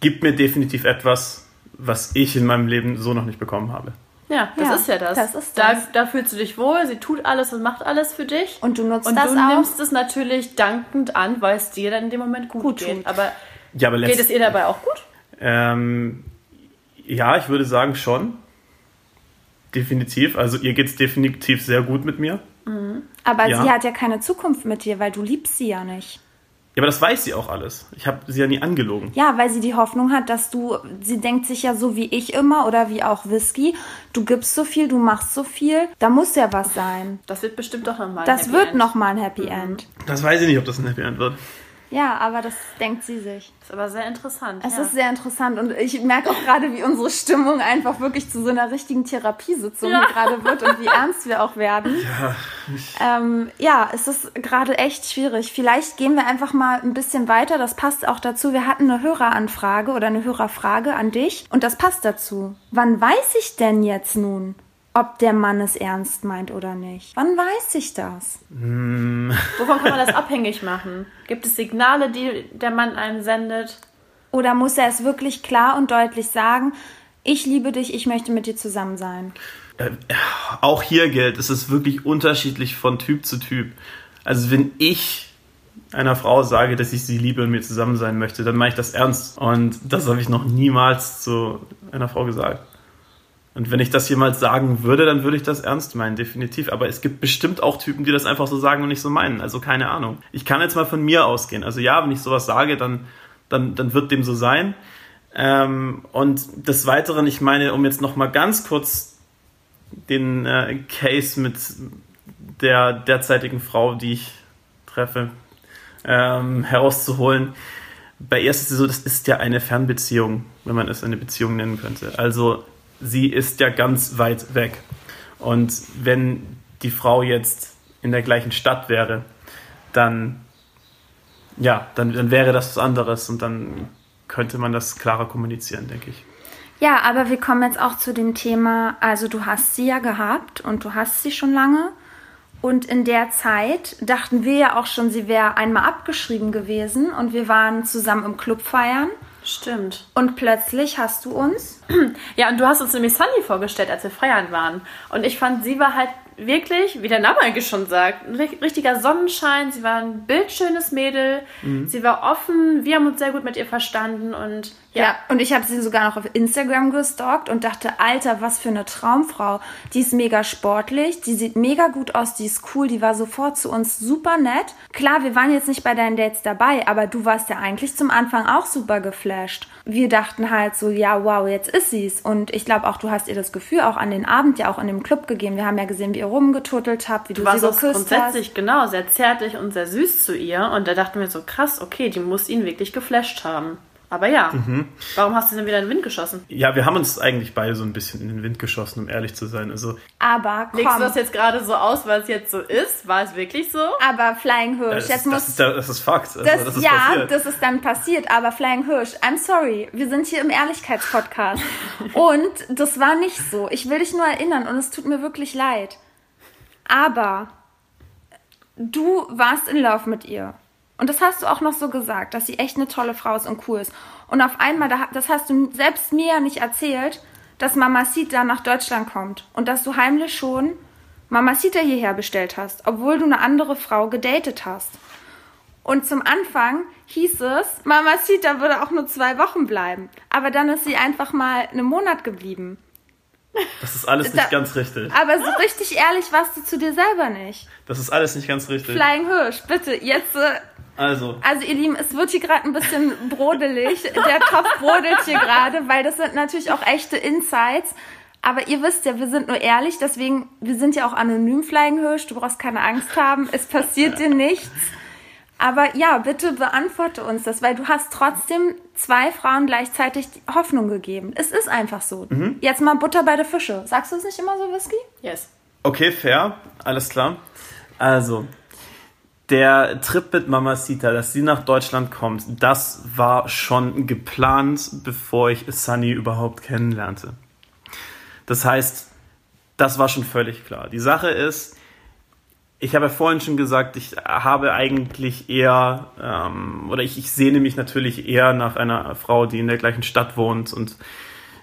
gibt mir definitiv etwas, was ich in meinem Leben so noch nicht bekommen habe. Ja, das Ja, ist ja das. das ist Da, das. da fühlst du dich wohl, sie tut alles und macht alles für dich. Und du nutzt Und das du auch. nimmst es natürlich dankend an, weil es dir dann in dem Moment gut, Gut geht. tut. Aber Ja, aber geht es ihr dabei auch gut? Ähm, ja, ich würde sagen schon. Definitiv. Also ihr geht es definitiv sehr gut mit mir. Aber Ja. sie hat ja keine Zukunft mit dir, weil du liebst sie ja nicht. Ja, aber das weiß sie auch alles. Ich habe sie ja nie angelogen. Ja, weil sie die Hoffnung hat, dass du, sie denkt sich ja so wie ich immer oder wie auch Whisky, du gibst so viel, du machst so viel, da muss ja was sein. Das wird bestimmt doch nochmal. Das wird noch mal ein Happy End. Das weiß ich nicht, ob das ein Happy End wird. Ja, aber das denkt sie sich. Ist aber sehr interessant. Es ja. ist sehr interessant und ich merke auch gerade, wie unsere Stimmung einfach wirklich zu so einer richtigen Therapiesitzung Ja. gerade wird und wie ernst wir auch werden. Ja, ähm, ja es ist gerade echt schwierig. Vielleicht gehen wir einfach mal ein bisschen weiter. Das passt auch dazu. Wir hatten eine Höreranfrage oder eine Hörerfrage an dich und das passt dazu. Wann weiß ich denn jetzt nun, ob der Mann es ernst meint oder nicht? Wann weiß ich das? Wovon kann man das abhängig machen? Gibt es Signale, die der Mann einem sendet? Oder muss er es wirklich klar und deutlich sagen? Ich liebe dich, ich möchte mit dir zusammen sein. Äh, auch hier gilt, es ist wirklich unterschiedlich von Typ zu Typ. Also wenn ich einer Frau sage, dass ich sie liebe und mit mir zusammen sein möchte, dann meine ich das ernst. Und das habe ich noch niemals zu einer Frau gesagt. Und wenn ich das jemals sagen würde, dann würde ich das ernst meinen, definitiv. Aber es gibt bestimmt auch Typen, die das einfach so sagen und nicht so meinen. Also keine Ahnung. Ich kann jetzt mal von mir ausgehen. Also ja, wenn ich sowas sage, dann, dann, dann wird dem so sein. Ähm, und des Weiteren, ich meine, um jetzt noch mal ganz kurz den äh, Case mit der derzeitigen Frau, die ich treffe, ähm, herauszuholen. Bei ihr ist es so, das ist ja eine Fernbeziehung, wenn man es eine Beziehung nennen könnte. Also sie ist ja ganz weit weg. Und wenn die Frau jetzt in der gleichen Stadt wäre, dann ja, dann, dann wäre das was anderes und dann könnte man das klarer kommunizieren, denke ich. Ja, aber wir kommen jetzt auch zu dem Thema, also du hast sie ja gehabt und du hast sie schon lange. Und in der Zeit dachten wir ja auch schon, sie wäre einmal abgeschrieben gewesen und wir waren zusammen im Club feiern. Stimmt. Und plötzlich hast du uns. Ja, und du hast uns nämlich Sunny vorgestellt, als wir feiern waren. Und ich fand, sie war halt wirklich, wie der Name eigentlich schon sagt, ein ri- richtiger Sonnenschein. Sie war ein bildschönes Mädel. Sie war offen. Wir haben uns sehr gut mit ihr verstanden. Und Ja, ja, und ich habe sie sogar noch auf Instagram gestalkt und dachte, Alter, was für eine Traumfrau. Die ist mega sportlich, die sieht mega gut aus, die ist cool, die war sofort zu uns super nett. Klar, wir waren jetzt nicht bei deinen Dates dabei, aber du warst ja eigentlich zum Anfang auch super geflasht. Wir dachten halt so, ja, wow, jetzt ist sie's. Und ich glaube auch, du hast ihr das Gefühl auch an den Abend ja auch in dem Club gegeben. Wir haben ja gesehen, wie ihr rumgetuttelt habt, wie du, du warst sie geküsst grundsätzlich genau sehr zärtlich und sehr süß zu ihr. Und da dachten wir so, krass, okay, die muss ihn wirklich geflasht haben. Aber ja, warum hast du denn wieder in den Wind geschossen? Ja, wir haben uns eigentlich beide so ein bisschen in den Wind geschossen, um ehrlich zu sein. Also. Aber Legst du komm, das jetzt gerade so aus, weil es jetzt so ist? War es wirklich so? aber Flying Hirsch, das, jetzt das, muss ist, das ist Fakt. Also, Das, das ist ja, passiert. das ist dann passiert, aber Flying Hirsch, I'm sorry, wir sind hier im Ehrlichkeitspodcast. und das war nicht so. Ich will dich nur erinnern und es tut mir wirklich leid. Aber du warst in Love mit ihr. Und das hast du auch noch so gesagt, dass sie echt eine tolle Frau ist und cool ist. Und auf einmal, da- das hast du selbst mir ja nicht erzählt, dass Mamacita nach Deutschland kommt. Und dass du heimlich schon Mamacita hierher bestellt hast, obwohl du eine andere Frau gedatet hast. Und zum Anfang hieß es, Mamacita würde auch nur zwei Wochen bleiben. Aber dann ist sie einfach mal einen Monat geblieben. Das ist alles nicht Da- ganz richtig. Aber so richtig ehrlich warst du zu dir selber nicht. Das ist alles nicht ganz richtig. Flying Hirsch, bitte, jetzt. Äh, Also, also ihr Lieben, es wird hier gerade ein bisschen brodelig. Der Topf brodelt hier gerade, weil das sind natürlich auch echte Insights. Aber ihr wisst ja, wir sind nur ehrlich, deswegen, wir sind ja auch anonym, Flying Hirsch. Du brauchst keine Angst haben, es passiert dir nichts. Aber ja, bitte beantworte uns das, weil du hast trotzdem zwei Frauen gleichzeitig Hoffnung gegeben. Es ist einfach so. Jetzt mal Butter bei der Fische. Sagst du es nicht immer so, Whisky? Yes. okay, fair, alles klar. Also, der Trip mit Mamacita, dass sie nach Deutschland kommt, das war schon geplant, bevor ich Sunny überhaupt kennenlernte. Das heißt, das war schon völlig klar. Die Sache ist, ich habe ja vorhin schon gesagt, ich habe eigentlich eher, ähm, oder ich, ich sehne mich natürlich eher nach einer Frau, die in der gleichen Stadt wohnt und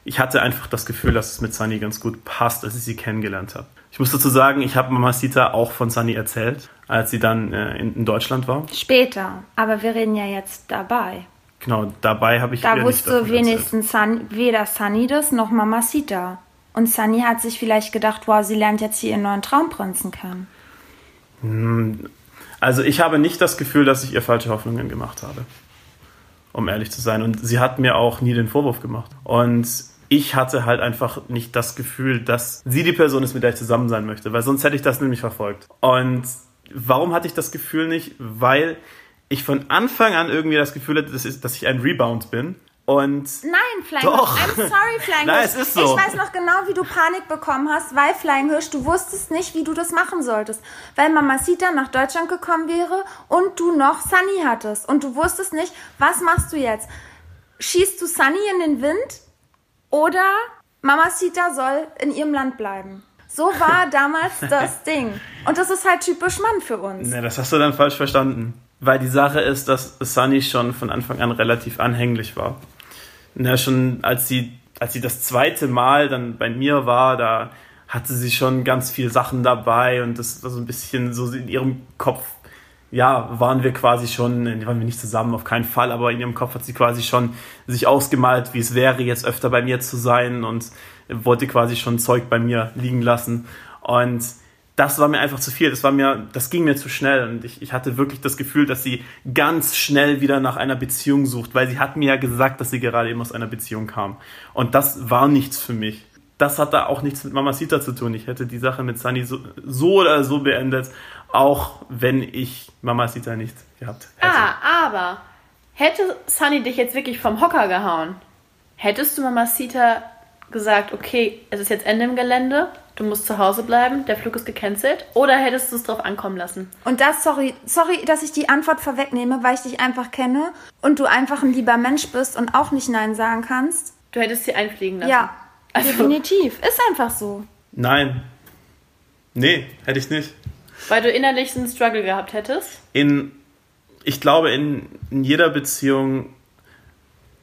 ich hatte einfach das Gefühl, dass es mit Sunny ganz gut passt, als ich sie kennengelernt habe. Ich muss dazu sagen, ich habe Mamacita auch von Sunny erzählt, als sie dann äh, in, in, Deutschland war. Später, aber wir reden ja jetzt dabei. Genau, dabei habe ich Da wusste wenigstens Sun, weder Sunny das noch Mamacita. Und Sunny hat sich vielleicht gedacht, wow, sie lernt jetzt hier ihren neuen Traumprinzen kennen. Also ich habe nicht das Gefühl, dass ich ihr falsche Hoffnungen gemacht habe. Um ehrlich zu sein. Und sie hat mir auch nie den Vorwurf gemacht. Und ich hatte halt einfach nicht das Gefühl, dass sie die Person ist, mit der ich zusammen sein möchte, weil sonst hätte ich das nämlich verfolgt. Und warum hatte ich das Gefühl nicht? Weil ich von Anfang an irgendwie das Gefühl hatte, dass ich ein Rebound bin und Nein, Flying Doch. Hirsch. I'm sorry, Flying Nein, Hirsch. es ist so. Ich weiß noch genau, wie du Panik bekommen hast, weil Flying Hirsch, du wusstest nicht, wie du das machen solltest. Weil Mamacita nach Deutschland gekommen wäre und du noch Sunny hattest. Und du wusstest nicht, was machst du jetzt? Schießt du Sunny in den Wind oder Mamacita soll in ihrem Land bleiben? So war damals das Ding. Und das ist halt typisch Mann für uns. Ne, das hast du dann falsch verstanden. Weil die Sache ist, dass Sunny schon von Anfang an relativ anhänglich war. Na, schon als sie, als sie das zweite Mal dann bei mir war, da hatte sie schon ganz viel Sachen dabei und das war so ein bisschen so in ihrem Kopf, ja, waren wir quasi schon, waren wir nicht zusammen, auf keinen Fall, aber in ihrem Kopf hat sie quasi schon sich ausgemalt, wie es wäre, jetzt öfter bei mir zu sein und wollte quasi schon Zeug bei mir liegen lassen. Und das war mir einfach zu viel. Das war mir, das ging mir zu schnell. Und ich, ich hatte wirklich das Gefühl, dass sie ganz schnell wieder nach einer Beziehung sucht, weil sie hat mir ja gesagt, dass sie gerade eben aus einer Beziehung kam. Und das war nichts für mich. Das hat da auch nichts mit Mamacita zu tun. Ich hätte die Sache mit Sunny so, so oder so beendet, auch wenn ich Mamacita nicht gehabt hätte. Ah, aber hätte Sunny dich jetzt wirklich vom Hocker gehauen, hättest du Mamacita gesagt, okay, es ist jetzt Ende im Gelände, du musst zu Hause bleiben, der Flug ist gecancelt? Oder hättest du es drauf ankommen lassen? Und das, sorry, sorry, dass ich die Antwort vorwegnehme, weil ich dich einfach kenne und du einfach ein lieber Mensch bist und auch nicht Nein sagen kannst. Du hättest sie einfliegen lassen. Ja, Also- definitiv. Ist einfach so. Nein. Nee, hätte ich nicht. Weil du innerlich einen Struggle gehabt hättest? in, ich glaube, in, in jeder Beziehung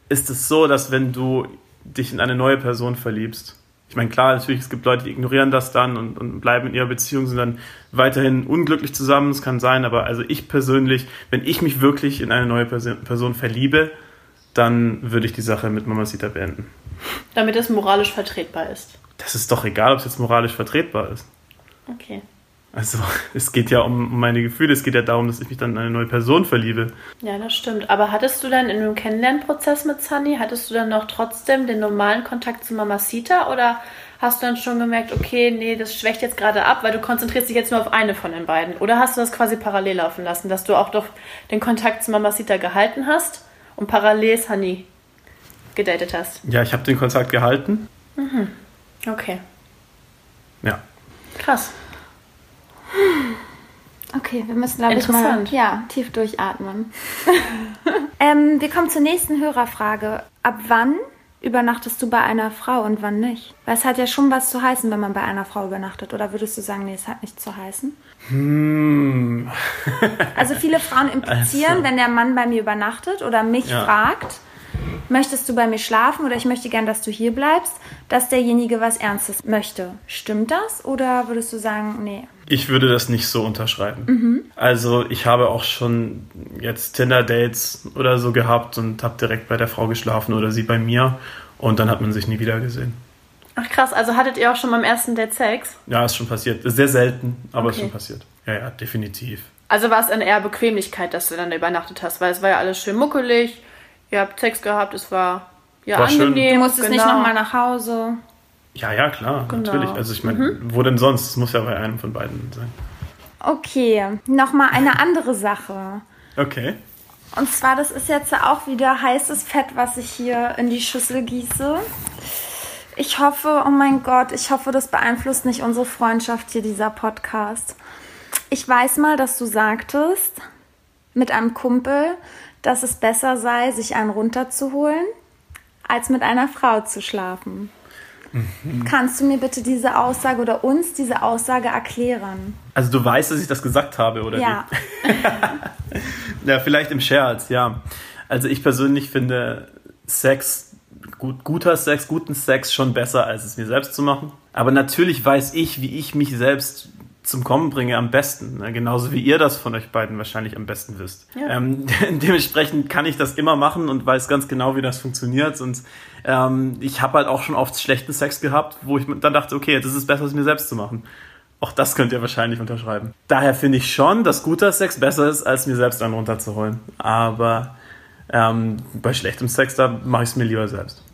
ist es so, dass wenn du dich in eine neue Person verliebst, ich meine, klar, natürlich, es gibt Leute, die ignorieren das dann und, und bleiben in ihrer Beziehung, sind dann weiterhin unglücklich zusammen, es kann sein, aber also ich persönlich, wenn ich mich wirklich in eine neue Person, Person verliebe, dann würde ich die Sache mit Mamacita beenden. Damit es moralisch vertretbar ist. Das ist doch egal, ob es jetzt moralisch vertretbar ist. Okay. Also, es geht ja um meine Gefühle, es geht ja darum, dass ich mich dann in eine neue Person verliebe. Ja, das stimmt. Aber hattest du dann in dem Kennenlernprozess mit Sunny, hattest du dann noch trotzdem den normalen Kontakt zu Mamacita oder hast du dann schon gemerkt, okay, nee, das schwächt jetzt gerade ab, weil du konzentrierst dich jetzt nur auf eine von den beiden? Oder hast du das quasi parallel laufen lassen, dass du auch doch den Kontakt zu Mamacita gehalten hast und parallel Sunny gedatet hast? Ja, ich habe den Kontakt gehalten. Okay, Ja. krass. Okay, wir müssen, glaube ich, mal ja, tief durchatmen. ähm, wir kommen zur nächsten Hörerfrage. Ab wann übernachtest du bei einer Frau und wann nicht? Weil es hat ja schon was zu heißen, wenn man bei einer Frau übernachtet. Oder würdest du sagen, nee, es hat nichts zu heißen? Hm. Also viele Frauen implizieren, Also. wenn der Mann bei mir übernachtet oder mich Ja. fragt, möchtest du bei mir schlafen oder ich möchte gern, dass du hier bleibst, dass derjenige was Ernstes möchte. Stimmt das oder würdest du sagen, nee? Ich würde das nicht so unterschreiben. Also ich habe auch schon jetzt Tinder-Dates oder so gehabt und habe direkt bei der Frau geschlafen oder sie bei mir und dann hat man sich nie wieder gesehen. Ach krass, also hattet ihr auch schon beim ersten Date Sex? Ja, ist schon passiert. Ist Sehr selten, aber ist Okay. schon passiert. Ja, ja, definitiv. Also war es eine eher Bequemlichkeit, dass du dann da übernachtet hast, weil es war ja alles schön muckelig, ihr habt Sex gehabt, es war ja War schön. angenehm. Du musstest nicht genau. nochmal nach Hause. Ja, ja, klar, Genau. natürlich. Also ich meine, wo denn sonst? Es muss ja bei einem von beiden sein. Okay, nochmal eine andere Sache. Okay. Und zwar, das ist jetzt auch wieder heißes Fett, was ich hier in die Schüssel gieße. Ich hoffe, oh mein Gott, ich hoffe, das beeinflusst nicht unsere Freundschaft hier, dieser Podcast. Ich weiß mal, dass du sagtest mit einem Kumpel, dass es besser sei, sich einen runterzuholen, als mit einer Frau zu schlafen. Kannst du mir bitte diese Aussage oder uns diese Aussage erklären? Also du weißt, dass ich das gesagt habe, oder Ja. Ja, vielleicht im Scherz, ja. Also ich persönlich finde Sex gut, guter Sex, guten Sex schon besser, als es mir selbst zu machen. Aber natürlich weiß ich, wie ich mich selbst zum Kommen bringe am besten. Ne? Genauso wie ihr das von euch beiden wahrscheinlich am besten wisst. Ja. Ähm, dementsprechend kann ich das immer machen und weiß ganz genau, wie das funktioniert. Und ähm, ich habe halt auch schon oft schlechten Sex gehabt, wo ich dann dachte, okay, jetzt ist es besser, es mir selbst zu machen. Auch das könnt ihr wahrscheinlich unterschreiben. Daher finde ich schon, dass guter Sex besser ist, als mir selbst einen runterzuholen. Aber ähm, bei schlechtem Sex, da mache ich es mir lieber selbst.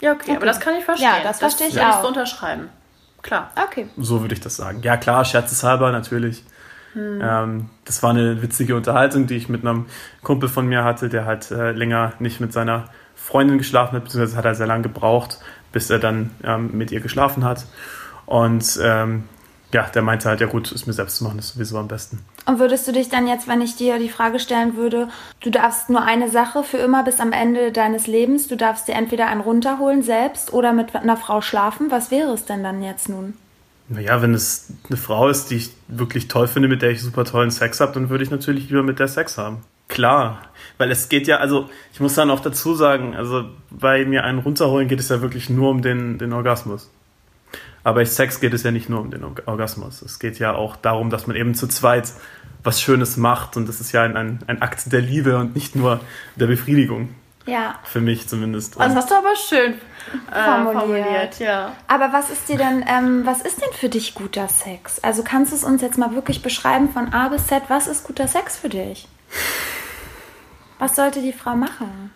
Ja, okay, okay, aber das kann ich verstehen. Ja, das verstehe ich das auch. Unterschreiben. Klar. Okay. So würde ich das sagen. Ja, klar, scherzeshalber natürlich. Hm. Ähm, das war eine witzige Unterhaltung, die ich mit einem Kumpel von mir hatte, der halt äh, länger nicht mit seiner Freundin geschlafen hat, beziehungsweise hat er sehr lange gebraucht, bis er dann ähm, mit ihr geschlafen hat. Und ähm, ja, der meinte halt, ja gut, es mir selbst zu machen, ist sowieso am besten. Und würdest du dich dann jetzt, wenn ich dir die Frage stellen würde, du darfst nur eine Sache für immer bis am Ende deines Lebens, du darfst dir entweder einen runterholen selbst oder mit einer Frau schlafen, was wäre es denn dann jetzt nun? Naja, wenn es eine Frau ist, die ich wirklich toll finde, mit der ich super tollen Sex habe, dann würde ich natürlich lieber mit der Sex haben. Klar, weil es geht ja, also ich muss dann auch dazu sagen, also bei mir einen runterholen geht es ja wirklich nur um den, den Orgasmus. Aber bei Sex geht es ja nicht nur um den Orgasmus. Es geht ja auch darum, dass man eben zu zweit was Schönes macht. Und das ist ja ein, ein, ein Akt der Liebe und nicht nur der Befriedigung. Ja. Für mich zumindest. Das hast du aber schön äh, formuliert. formuliert. ja. Aber was ist dir denn, ähm, was ist denn für dich guter Sex? Also kannst du es uns jetzt mal wirklich beschreiben von A bis Z, was ist guter Sex für dich? Was sollte die Frau machen?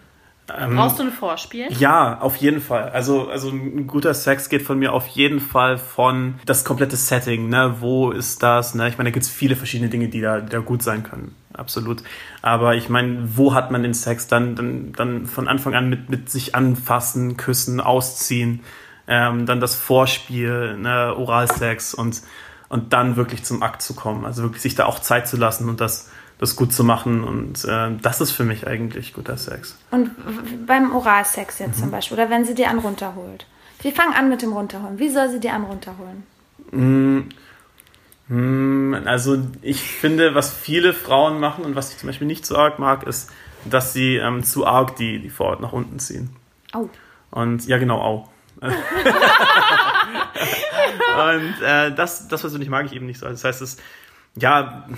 Ähm, Brauchst du ein Vorspiel? Ja, auf jeden Fall. Also, also ein guter Sex geht von mir auf jeden Fall von das komplette Setting. Ne? Wo ist das? Ne? Ich meine, da gibt es viele verschiedene Dinge, die da, die da gut sein können. Absolut. Aber ich meine, wo hat man den Sex? Dann, dann, dann von Anfang an mit, mit sich anfassen, küssen, ausziehen. Ähm, dann das Vorspiel, ne? Oralsex und, und dann wirklich zum Akt zu kommen. Also wirklich sich da auch Zeit zu lassen und das das gut zu machen. Und äh, das ist für mich eigentlich guter Sex. Und beim Oralsex jetzt mhm. zum Beispiel, oder wenn sie dir einen runterholt. Wir fangen an mit dem Runterholen. Wie soll sie dir einen runterholen? Mm, mm, also ich finde, was viele Frauen machen und was ich zum Beispiel nicht so arg mag, ist, dass sie ähm, zu arg die, die Vorhaut nach unten ziehen. Au. Und ja, genau, au. und äh, das, das persönlich mag ich eben nicht so. Das heißt, es, ja,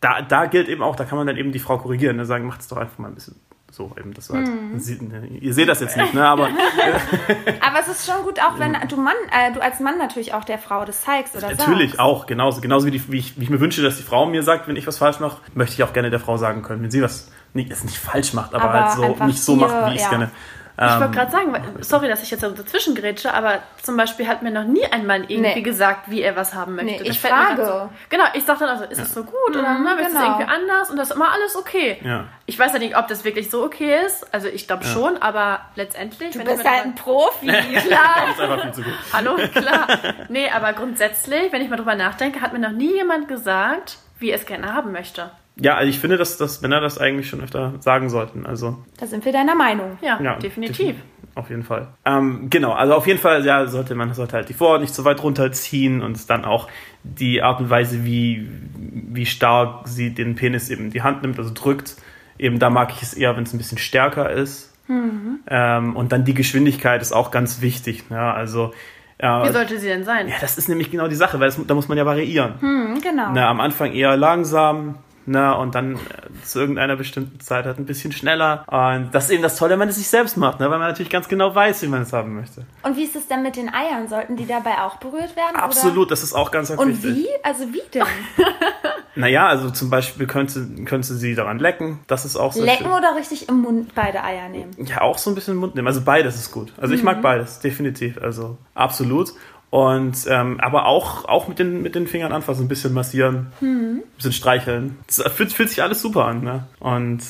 da, da gilt eben auch, da kann man dann eben die Frau korrigieren, ne? sagen, macht es doch einfach mal ein bisschen so eben das halt, mm. sie, ne, ihr seht das jetzt nicht, ne? Aber, aber es ist schon gut, auch wenn du Mann, äh, du als Mann natürlich auch der Frau das zeigst oder Natürlich sagst. auch, genauso, genauso wie, die, wie, ich, wie ich mir wünsche, dass die Frau mir sagt, wenn ich was falsch mache, möchte ich auch gerne der Frau sagen können, wenn sie was nicht, es nicht falsch macht, aber, aber halt so nicht so macht, wie ich es ja. gerne ich wollte ähm, gerade sagen, sorry, dass ich jetzt dazwischen grätsche, aber zum Beispiel hat mir noch nie ein Mann irgendwie nee. gesagt, wie er was haben möchte. Nee, ich frage. So, genau, ich sage dann also, ist es ja. so gut mhm, oder ne, genau. ist es irgendwie anders und das ist immer alles okay. Ja. Ich weiß ja nicht, ob das wirklich so okay ist. Also ich glaube ja. schon, aber letztendlich. Du bist halt ein Profi, klar. das ist einfach viel zu gut. Hallo, klar. Nee, aber grundsätzlich, wenn ich mal drüber nachdenke, hat mir noch nie jemand gesagt, wie er es gerne haben möchte. Ja, also ich finde, dass, dass Männer das eigentlich schon öfter sagen sollten. Also, da sind wir deiner Meinung. Ja, ja definitiv. definitiv. Auf jeden Fall. Ähm, genau, also auf jeden Fall ja, sollte man sollte halt die Vorhaut nicht so weit runterziehen und dann auch die Art und Weise, wie, wie stark sie den Penis eben in die Hand nimmt, also drückt. Eben da mag ich es eher, wenn es ein bisschen stärker ist. Mhm. Ähm, und dann die Geschwindigkeit ist auch ganz wichtig. Ne? Also ja, Wie sollte sie denn sein? Ja, das ist nämlich genau die Sache, weil das, da muss man ja variieren. Hm, genau. Na, am Anfang eher langsam, na, und dann äh, zu irgendeiner bestimmten Zeit halt ein bisschen schneller. Und das ist eben das Tolle, wenn man es sich selbst macht, ne? weil man natürlich ganz genau weiß, wie man es haben möchte. Und wie ist es denn mit den Eiern? Sollten die dabei auch berührt werden? Absolut, oder? das ist auch ganz, ganz und wichtig. Und wie? Also wie denn? naja, also zum Beispiel könnte, könnte sie daran lecken. Das ist auch so Lecken schön. oder richtig im Mund beide Eier nehmen? Ja, auch so ein bisschen im Mund nehmen. Also beides ist gut. Also ich mhm. mag beides, definitiv. Also absolut. Und ähm, aber auch, auch mit, den, mit den Fingern anfassen, ein bisschen massieren, mhm. ein bisschen streicheln. Das fühlt, fühlt sich alles super an. Ne? Und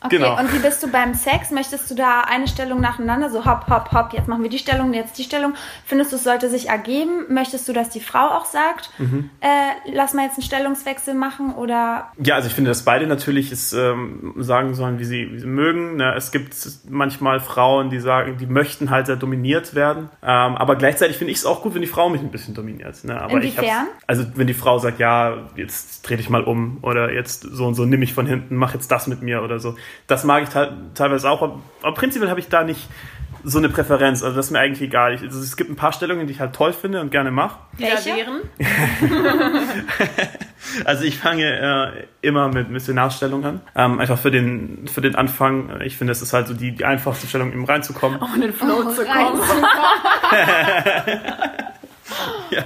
Okay, genau. und wie bist du beim Sex? Möchtest du da eine Stellung nacheinander, so hopp, hopp, hopp, jetzt machen wir die Stellung, jetzt die Stellung? Findest du, es sollte sich ergeben? Möchtest du, dass die Frau auch sagt, mhm. äh, lass mal jetzt einen Stellungswechsel machen oder? Ja, also ich finde, dass beide natürlich es ähm, sagen sollen, wie sie, wie sie mögen. Ne? Es gibt manchmal Frauen, die sagen, die möchten halt sehr dominiert werden. Ähm, aber gleichzeitig finde ich es auch gut, wenn die Frau mich ein bisschen dominiert. Ne? Aber Inwiefern? also wenn die Frau sagt, ja, jetzt dreh dich mal um oder jetzt so und so, nimm mich von hinten, mach jetzt das mit mir oder so das mag ich teilweise auch, aber prinzipiell habe ich da nicht so eine Präferenz. Also das ist mir eigentlich egal. Ich, also es gibt ein paar Stellungen, die ich halt toll finde und gerne mache. Welche? Also ich fange äh, immer mit Missionarstellung an. Ähm, einfach für den, für den Anfang. Ich finde, es ist halt so die, die einfachste Stellung, um reinzukommen. Um in den Flow Oh, zu kommen. Ja,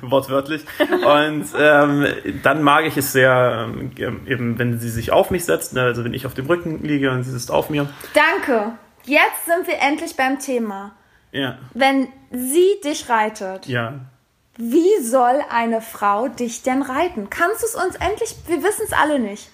wortwörtlich. Und ähm, dann mag ich es sehr, ähm, eben wenn sie sich auf mich setzt, ne, also wenn ich auf dem Rücken liege und sie sitzt auf mir. Danke. Jetzt sind wir endlich beim Thema. Ja, Wenn sie dich reitet, ja. wie soll eine Frau dich denn reiten? Kannst du es uns endlich, wir wissen es alle nicht.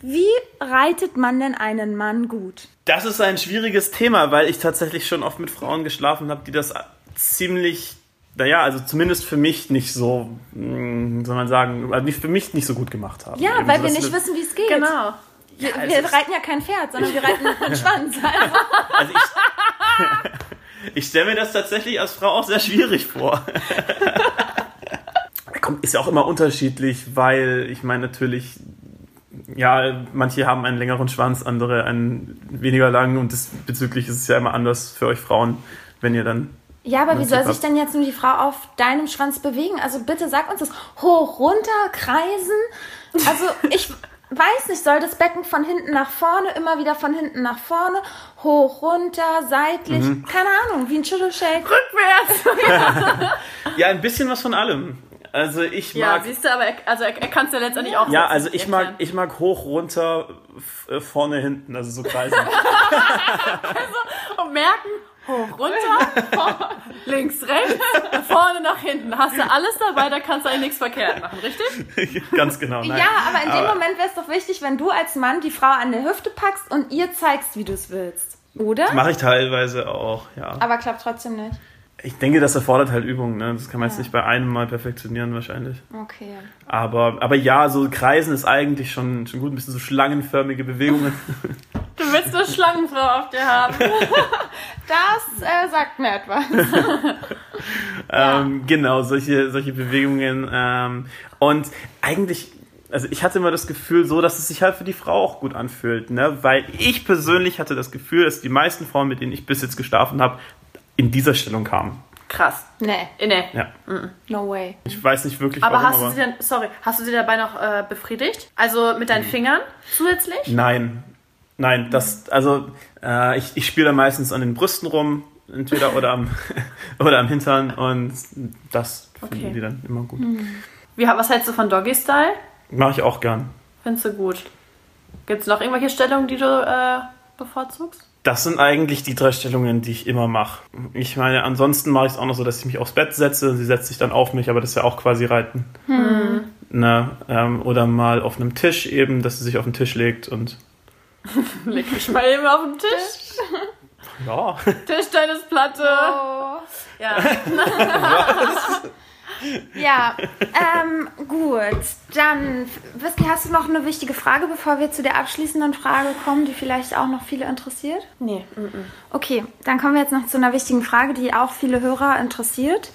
Wie reitet man denn einen Mann gut? Das ist ein schwieriges Thema, weil ich tatsächlich schon oft mit Frauen geschlafen habe, die das ziemlich, naja, also zumindest für mich nicht so, mh, soll man sagen, also nicht für mich nicht so gut gemacht haben. Ja, Eben weil so, wir nicht wissen, wie es geht. Genau. Wir, es wir reiten ja kein Pferd, sondern wir reiten einen Schwanz. Also, Also ich, ich stelle mir das tatsächlich als Frau auch sehr schwierig vor. Kommt, ist ja auch immer unterschiedlich, weil ich meine natürlich, ja, manche haben einen längeren Schwanz, andere einen weniger langen und diesbezüglich ist es ja immer anders für euch Frauen, wenn ihr dann. Ja, aber wie soll sich denn jetzt nur die Frau auf deinem Schwanz bewegen? Also bitte sag uns das. Hoch, runter, kreisen. Also ich weiß nicht, soll das Becken von hinten nach vorne, immer wieder von hinten nach vorne, hoch, runter, seitlich, Mhm. keine Ahnung, wie ein Schüttelshake. Rückwärts. Ja, ein bisschen was von allem. Also ich Ja, mag. siehst du, aber er, also er, er kann es ja letztendlich auch Ja, also ich mag, ich mag hoch, runter, äh, vorne, hinten, also so kreisen. Und merken, hoch, runter, links, rechts, vorne, nach hinten. Hast du alles dabei, da kannst du eigentlich nichts verkehrt machen, richtig? Ganz genau. Nein. Ja, aber in dem Aber- Moment wäre es doch wichtig, wenn du als Mann die Frau an der Hüfte packst und ihr zeigst, wie du es willst. Oder? Mache ich teilweise auch, ja. Aber klappt trotzdem nicht. Ich denke, das erfordert halt Übung. Ne? Das kann man jetzt nicht bei einem Mal perfektionieren wahrscheinlich. Okay. Aber, aber ja, so Kreisen ist eigentlich schon, schon gut. Ein bisschen so schlangenförmige Bewegungen. Du willst eine Schlangenfrau auf dir haben. Das äh, sagt mir etwas. ähm, genau, solche, solche Bewegungen. Ähm, und eigentlich, also ich hatte immer das Gefühl so, dass es sich halt für die Frau auch gut anfühlt. Ne? Weil ich persönlich hatte das Gefühl, dass die meisten Frauen, mit denen ich bis jetzt geschlafen habe, in dieser Stellung kamen. Krass. Nee, Nee. Ja. no way. Ich weiß nicht wirklich, Aber warum, hast du sie denn, sorry, hast du sie dabei noch äh, befriedigt? Also mit deinen Fingern zusätzlich? Nein, nein, das, also äh, ich, ich spiele da meistens an den Brüsten rum, entweder oder am, oder am Hintern und das Okay. finden die dann immer gut. Wie, was hältst du von Doggy Style? Mache ich auch gern. Findest du gut? Gibt es noch irgendwelche Stellungen, die du äh, bevorzugst? Das sind eigentlich die drei Stellungen, die ich immer mache. Ich meine, ansonsten mache ich es auch noch so, dass ich mich aufs Bett setze, sie setzt sich dann auf mich, aber das ist ja auch quasi Reiten. Na, ähm, oder mal auf einem Tisch eben, dass sie sich auf den Tisch legt und Leg mich mal eben auf den Tisch. ja. Tischtennisplatte. Oh. Ja. Ja, ähm, gut. Dann, Whisky, hast du noch eine wichtige Frage, bevor wir zu der abschließenden Frage kommen, die vielleicht auch noch viele interessiert? Nee. mm, Okay, dann kommen wir jetzt noch zu einer wichtigen Frage, die auch viele Hörer interessiert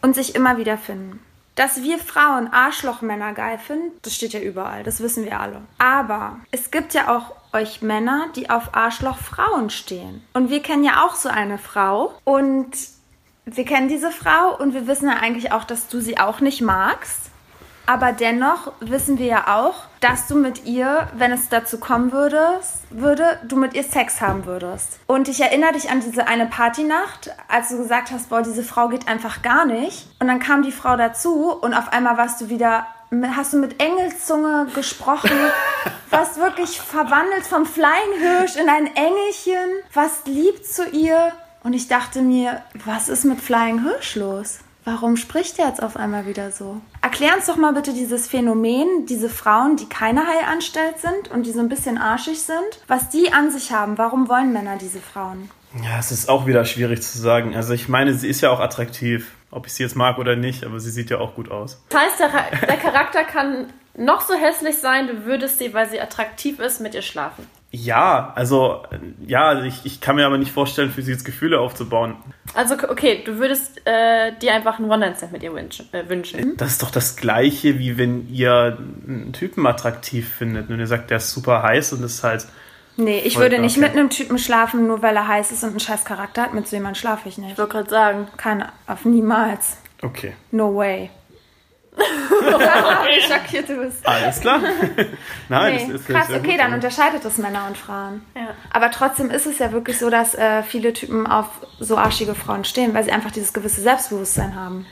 und sich immer wieder finden. Dass wir Frauen Arschlochmänner geil finden, das steht ja überall, das wissen wir alle. Aber es gibt ja auch euch Männer, die auf Arschlochfrauen stehen. Und wir kennen ja auch so eine Frau und wir kennen diese Frau und wir wissen ja eigentlich auch, dass du sie auch nicht magst. Aber dennoch wissen wir ja auch, dass du mit ihr, wenn es dazu kommen würde, würde, du mit ihr Sex haben würdest. Und ich erinnere dich an diese eine Partynacht, als du gesagt hast, boah, diese Frau geht einfach gar nicht. Und dann kam die Frau dazu und auf einmal warst du wieder, hast du mit Engelszunge gesprochen, warst wirklich verwandelt vom Flying Hirsch in ein Engelchen, warst lieb zu ihr. Und ich dachte mir, was ist mit Flying Hirsch los? Warum spricht er jetzt auf einmal wieder so? Erklär uns doch mal bitte dieses Phänomen, diese Frauen, die keine Heilanstalt sind und die so ein bisschen arschig sind, was die an sich haben. Warum wollen Männer diese Frauen? Ja, es ist auch wieder schwierig zu sagen. Also ich meine, sie ist ja auch attraktiv, ob ich sie jetzt mag oder nicht, aber sie sieht ja auch gut aus. Das heißt, der, der Charakter kann noch so hässlich sein, du würdest sie, weil sie attraktiv ist, mit ihr schlafen. Ja, also ja, also ich, ich kann mir aber nicht vorstellen, für sie jetzt Gefühle aufzubauen. Also, okay, du würdest äh, dir einfach einen One-Night-Stand mit ihr wünschen. Äh, wünschen. Das ist doch das Gleiche, wie wenn ihr einen Typen attraktiv findet und ihr sagt, der ist super heiß und ist halt Nee, ich würde nicht okay. mit einem Typen schlafen, nur weil er heiß ist und einen scheiß Charakter hat. Mit so jemandem schlafe ich nicht. Ich wollte gerade sagen. Keine, auf niemals. Okay. No way. Wie schockiert du bist. Alles klar. Nein, Nee, das ist krass, sehr okay, gut. dann unterscheidet es Männer und Frauen. Ja. Aber trotzdem ist es ja wirklich so, dass äh, viele Typen auf so arschige Frauen stehen, weil sie einfach dieses gewisse Selbstbewusstsein haben.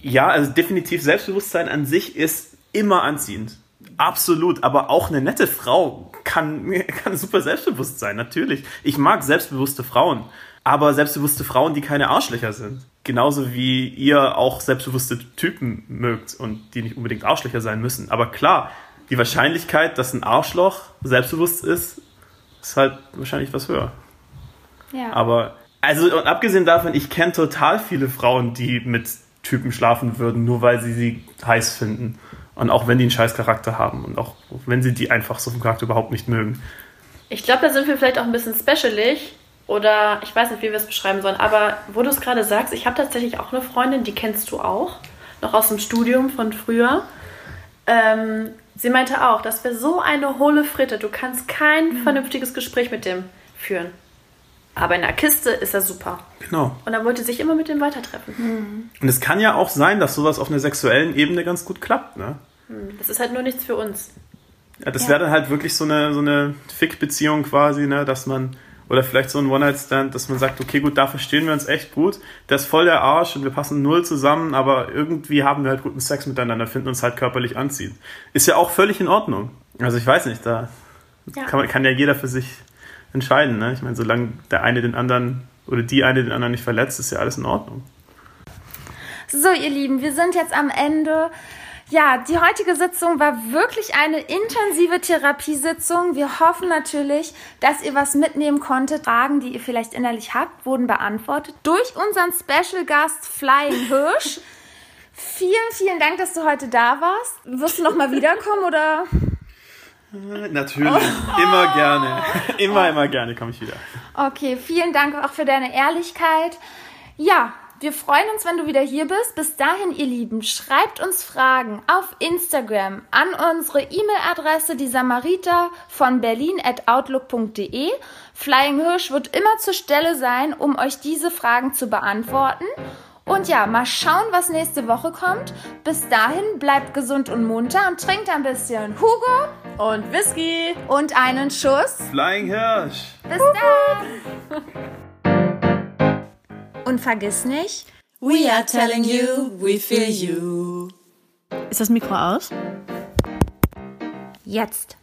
Ja, also definitiv Selbstbewusstsein an sich ist immer anziehend. Absolut, aber auch eine nette Frau kann, kann super selbstbewusst sein, natürlich. Ich mag selbstbewusste Frauen, aber selbstbewusste Frauen, die keine Arschlöcher sind. Genauso wie ihr auch selbstbewusste Typen mögt und die nicht unbedingt Arschlöcher sein müssen. Aber klar, die Wahrscheinlichkeit, dass ein Arschloch selbstbewusst ist, ist halt wahrscheinlich was höher. Ja. Aber, also, und abgesehen davon, ich kenne total viele Frauen, die mit Typen schlafen würden, nur weil sie sie heiß finden. Und auch wenn die einen scheiß Charakter haben und auch wenn sie die einfach so vom Charakter überhaupt nicht mögen. Ich glaube, da sind wir vielleicht auch ein bisschen specialig. Oder ich weiß nicht, wie wir es beschreiben sollen. Aber wo du es gerade sagst, ich habe tatsächlich auch eine Freundin, die kennst du auch. Noch aus dem Studium von früher. Ähm, sie meinte auch, das wäre so eine hohle Fritte. Du kannst kein vernünftiges Gespräch mit dem führen. Aber in der Kiste ist er super. Genau. Und dann wollte sich immer mit dem weitertreffen. Und es kann ja auch sein, dass sowas auf einer sexuellen Ebene ganz gut klappt, ne? Das ist halt nur nichts für uns. Ja, das wäre dann halt wirklich so eine, so eine Fick-Beziehung quasi, ne, dass man, oder vielleicht so ein One-Night-Stand, dass man sagt, okay, gut, da verstehen wir uns echt gut, der ist voll der Arsch und wir passen null zusammen, aber irgendwie haben wir halt guten Sex miteinander, finden uns halt körperlich anziehend. Ist ja auch völlig in Ordnung. Also ich weiß nicht, da Ja. kann, man, kann ja jeder für sich entscheiden, ne? Ich meine, solange der eine den anderen oder die eine den anderen nicht verletzt, ist ja alles in Ordnung. So, ihr Lieben, wir sind jetzt am Ende. Ja, die heutige Sitzung war wirklich eine intensive Therapiesitzung. Wir hoffen natürlich, dass ihr was mitnehmen konntet. Fragen, die ihr vielleicht innerlich habt, wurden beantwortet durch unseren Special Gast Flying Hirsch. Vielen, vielen Dank, dass du heute da warst. Wirst du noch mal wiederkommen oder? Natürlich, immer gerne. Immer, immer gerne komme ich wieder. Okay, vielen Dank auch für deine Ehrlichkeit. Ja, wir freuen uns, wenn du wieder hier bist. Bis dahin, ihr Lieben, schreibt uns Fragen auf Instagram an unsere E-Mail-Adresse die Samariter von berlin at outlook.de. Flying Hirsch wird immer zur Stelle sein, um euch diese Fragen zu beantworten. Und ja, mal schauen, was nächste Woche kommt. Bis dahin, bleibt gesund und munter und trinkt ein bisschen Hugo Und Whisky! und einen Schuss. Flying Hirsch! Bis dann! Und vergiss nicht, We are telling you, we feel you. Ist das Mikro aus? jetzt.